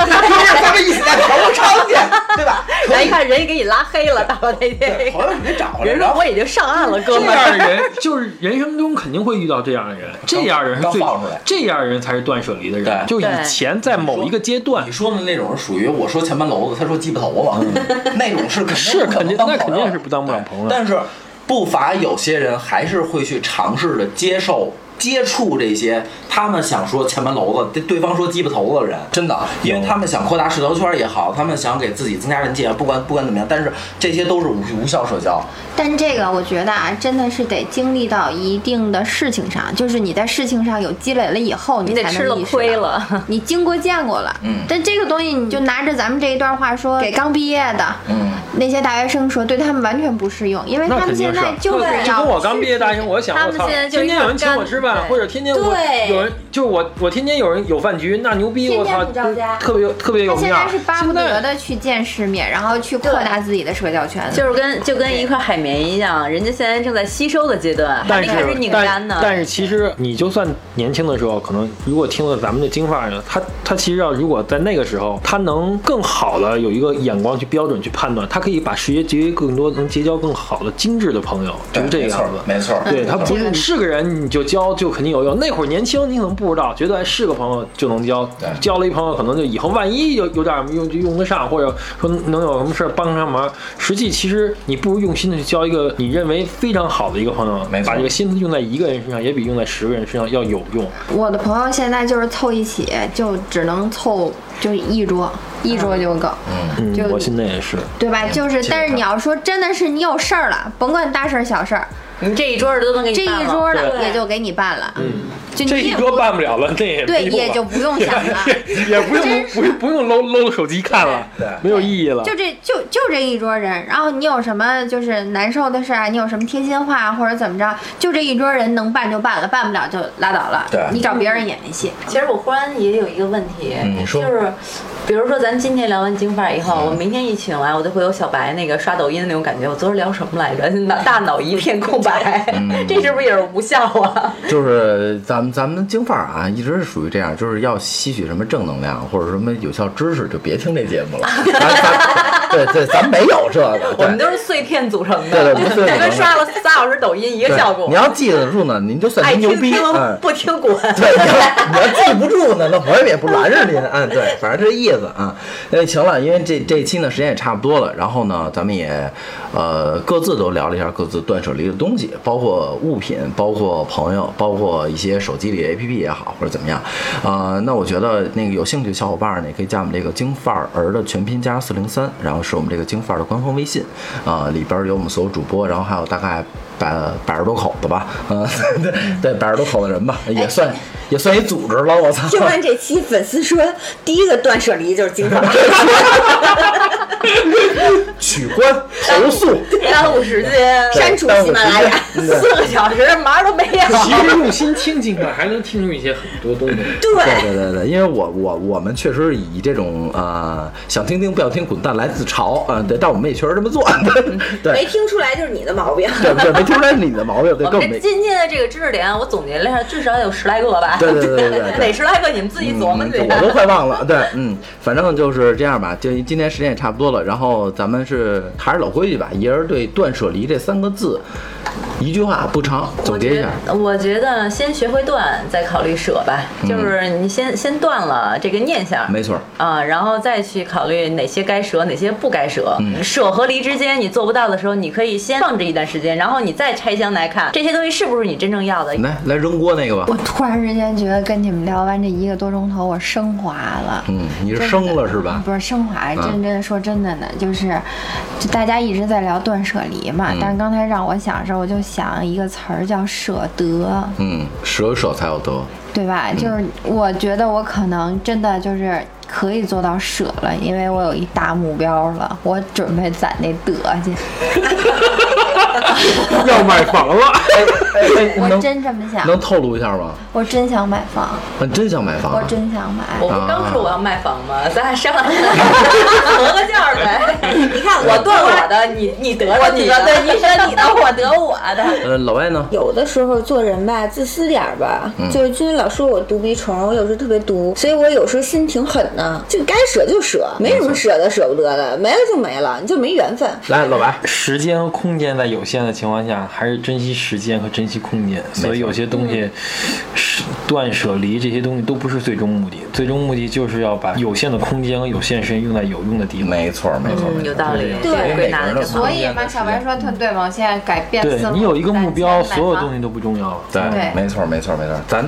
咱们一起在嫖过娼去，对吧？来一看，人家给你拉黑了，大老那天。你得找回来，人然后说我已经上岸了，哥们儿。样的人就是人生中肯定会遇到这样的人，这样人是最刚放出来这样人才是断舍离的人。对就以前在某一个阶段你，说的那种是属于我说前门楼子，他说鸡巴头子，那种是肯定是肯定那肯定是不当不了朋友但是不乏有些人还是会去尝试着接受接触这些他们想说前门楼子，对对方说鸡巴头子的人，真的，因为他们想扩大社交圈也好，他们想给自己增加人气，不管不管怎么样，但是这些都是无无效社交。但这个我觉得啊，真的是得经历到一定的事情上，就是你在事情上有积累了以后，你得吃了亏了。你经过见过了，嗯但这个东西你就拿着咱们这一段话说给刚毕业的，嗯，那些大学生说，对他们完全不适用，因为他们现在就是要就跟我刚毕业大学生，我想他们我操，现在就天天有人请我吃饭，或者天天我对有人就我我天天有人有饭局，那牛逼，我操特别有特别有他现面儿。在是巴不得的去见世面，然后去扩大自己的社交圈子。就是跟就跟一块海绵一样，人家现在正在吸收的阶段，还但是没开始拧干呢。但但是其实你就算年轻的时候，可能如果听了咱们的京范儿呢，他他其实要如果在那个时候，他能更好的有一个眼光去标准去判断，他可以把世界结更多能结交更好的精致的朋友，就是这个样子。没错，对他不是是个人你就交就肯定有用。那会儿年轻，你可能不知道，觉得哎是个朋友就能交，交了一朋友可能就以后万一有有点儿用就用得上，或者说能有什么事儿帮上忙。实际其实你不如用心的去交一个你认为非常好的一个朋友没，错把这个心思用在一个人身上，也比用在十个人身上要有用。我的朋友现在就是凑一起，就只能凑就一桌，一桌就够，嗯就，我现在也是。对吧？就是，但是你要说真的是你有事儿了，甭管大事儿小事儿，你这一桌的都能给你这办了一桌的也就给你办了，嗯，就这一桌办不了了，这也对，也就不用想了。也不用 不用不用搂搂手机看了对，没有意义了。就这就就这一桌人，然后你有什么就是难受的事儿啊，你有什么贴心话或者怎么着，就这一桌人能办就办了，办不了就拉倒了。对你找别人也没戏。其实我忽然也有一个问题，嗯你说就是，比如说咱今天聊完京范儿以后，我明天一醒来，我就会有小白那个刷抖音的那种感觉。我昨儿聊什么来着？脑 大脑一片空白，这是不是也是无效啊？就是咱们咱们京范儿啊，一直是属于这样，就是要吸取什么正能量或者什么有效知识，就别听这节目了。咱咱对对，咱没有这个，我们都是碎片组成的，对不是碎片就跟刷了仨小时抖音一个效果。你要记得住呢，您就算牛逼，不听滚。对，你要你要记不住呢，那我也不拦着您，嗯，对，反正这意思啊。那行了，因为这这期呢时间也差不多了，然后呢，咱们也呃各自都聊了一下各自断舍离的东西，包括物品，包括朋友，包括一些手机里的 APP 也好，或者怎么样。呃，那我觉得那个有兴趣的小伙伴呢，也可以加我们这个京范儿儿的全拼加四零三，然后是我们这个京范儿的官方微信，啊、里边有我们所有主播，然后还有大概百百十多口子吧，嗯、对 对，百十多口子人吧，也算也算一组织了，我操！听完这期，粉丝说第一个断舍离就是京范儿。取关投诉，耽误时间，删除喜马拉雅。四个小时毛都没有。其实用心听京范儿，还能听出一些很多东西。对对对对，因为我我我们确实以这种呃想听听不想听滚蛋来自嘲啊、对，但我们也确实这么做，对没听出来就是你的毛病。对对，没听出来是你的毛病，对，我们根本没。今天的这个知识点，我总结了一下，至少有十来个吧。对对对对对对哪十来个你们自己琢磨去。嗯我都快忘了。对，嗯，反正就是这样吧。就今天时间也差不多了，然后咱们是还是老规矩吧，一人对“断舍离”这三个字，一句话不长，总结一下。得，我觉得先学会断，再考虑舍吧。就是你先先断了这个念想，没错，啊，然后再去考虑哪些该舍，哪些不该舍。舍和离之间你做不到的时候，你可以先放置一段时间，然后你再拆箱来看这些东西是不是你真正要的。来来扔锅那个吧我。突然之间觉得跟你们聊完这一个多钟头，我升华了。嗯，你是升了是吧？不是升华，嗯真真说真的呢，就是，就大家一直在聊断舍离嘛，嗯但是刚才让我想的时候，我就想一个词儿叫舍得，嗯，舍舍才有得。对吧？嗯就是我觉得我可能真的就是可以做到舍了，因为我有一大目标了，我准备攒那德去，要买房了，哎，我真这么想，能透露一下吗？我真想买房，你真想买房我啊？真想买。我不刚说我要卖房吗？咱俩商量 合个价呗。你看我断我的，你你得我你的，对，你舍你的，我得我的。呃，老外呢？有的时候做人吧，自私点儿吧，就是君君老说我毒鼻虫，我有时候特别毒，所以我有时候心挺狠的，就该舍就舍，没什么舍得舍不得的，没了就没了，你就没缘分。来，老白，时间和空间在有有限的情况下，还是珍惜时间和珍惜空间。所以有些东西是断舍离，这些东西都不是最终目的，最终目的就是要把有限的空间和有限时间用在有用的地方。没错，没错，嗯，有道理，对的所。以嘛，小白说特对嘛，我现在改变。对你有一个目标，所有东西。都不重要了。对对，没错，没错，没错，咱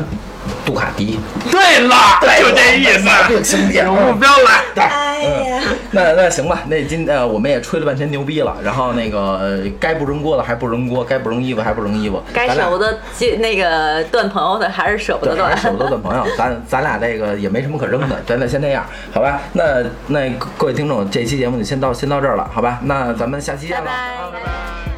杜卡迪，对了，就这意思。这兄弟，有目标来。哎呀，那那行吧，那今呃我们也吹了半天牛逼了，然后那个呃该不扔锅的还不扔锅，该不扔衣服还不扔衣服，该舍不得接那个断朋友的，还是舍不得，断舍不得断朋友，咱咱俩这个也没什么可扔的，咱俩先这样，好吧？那那各位听众，这期节目就先到先到这儿了，好吧？那咱们下期见了。拜拜。拜拜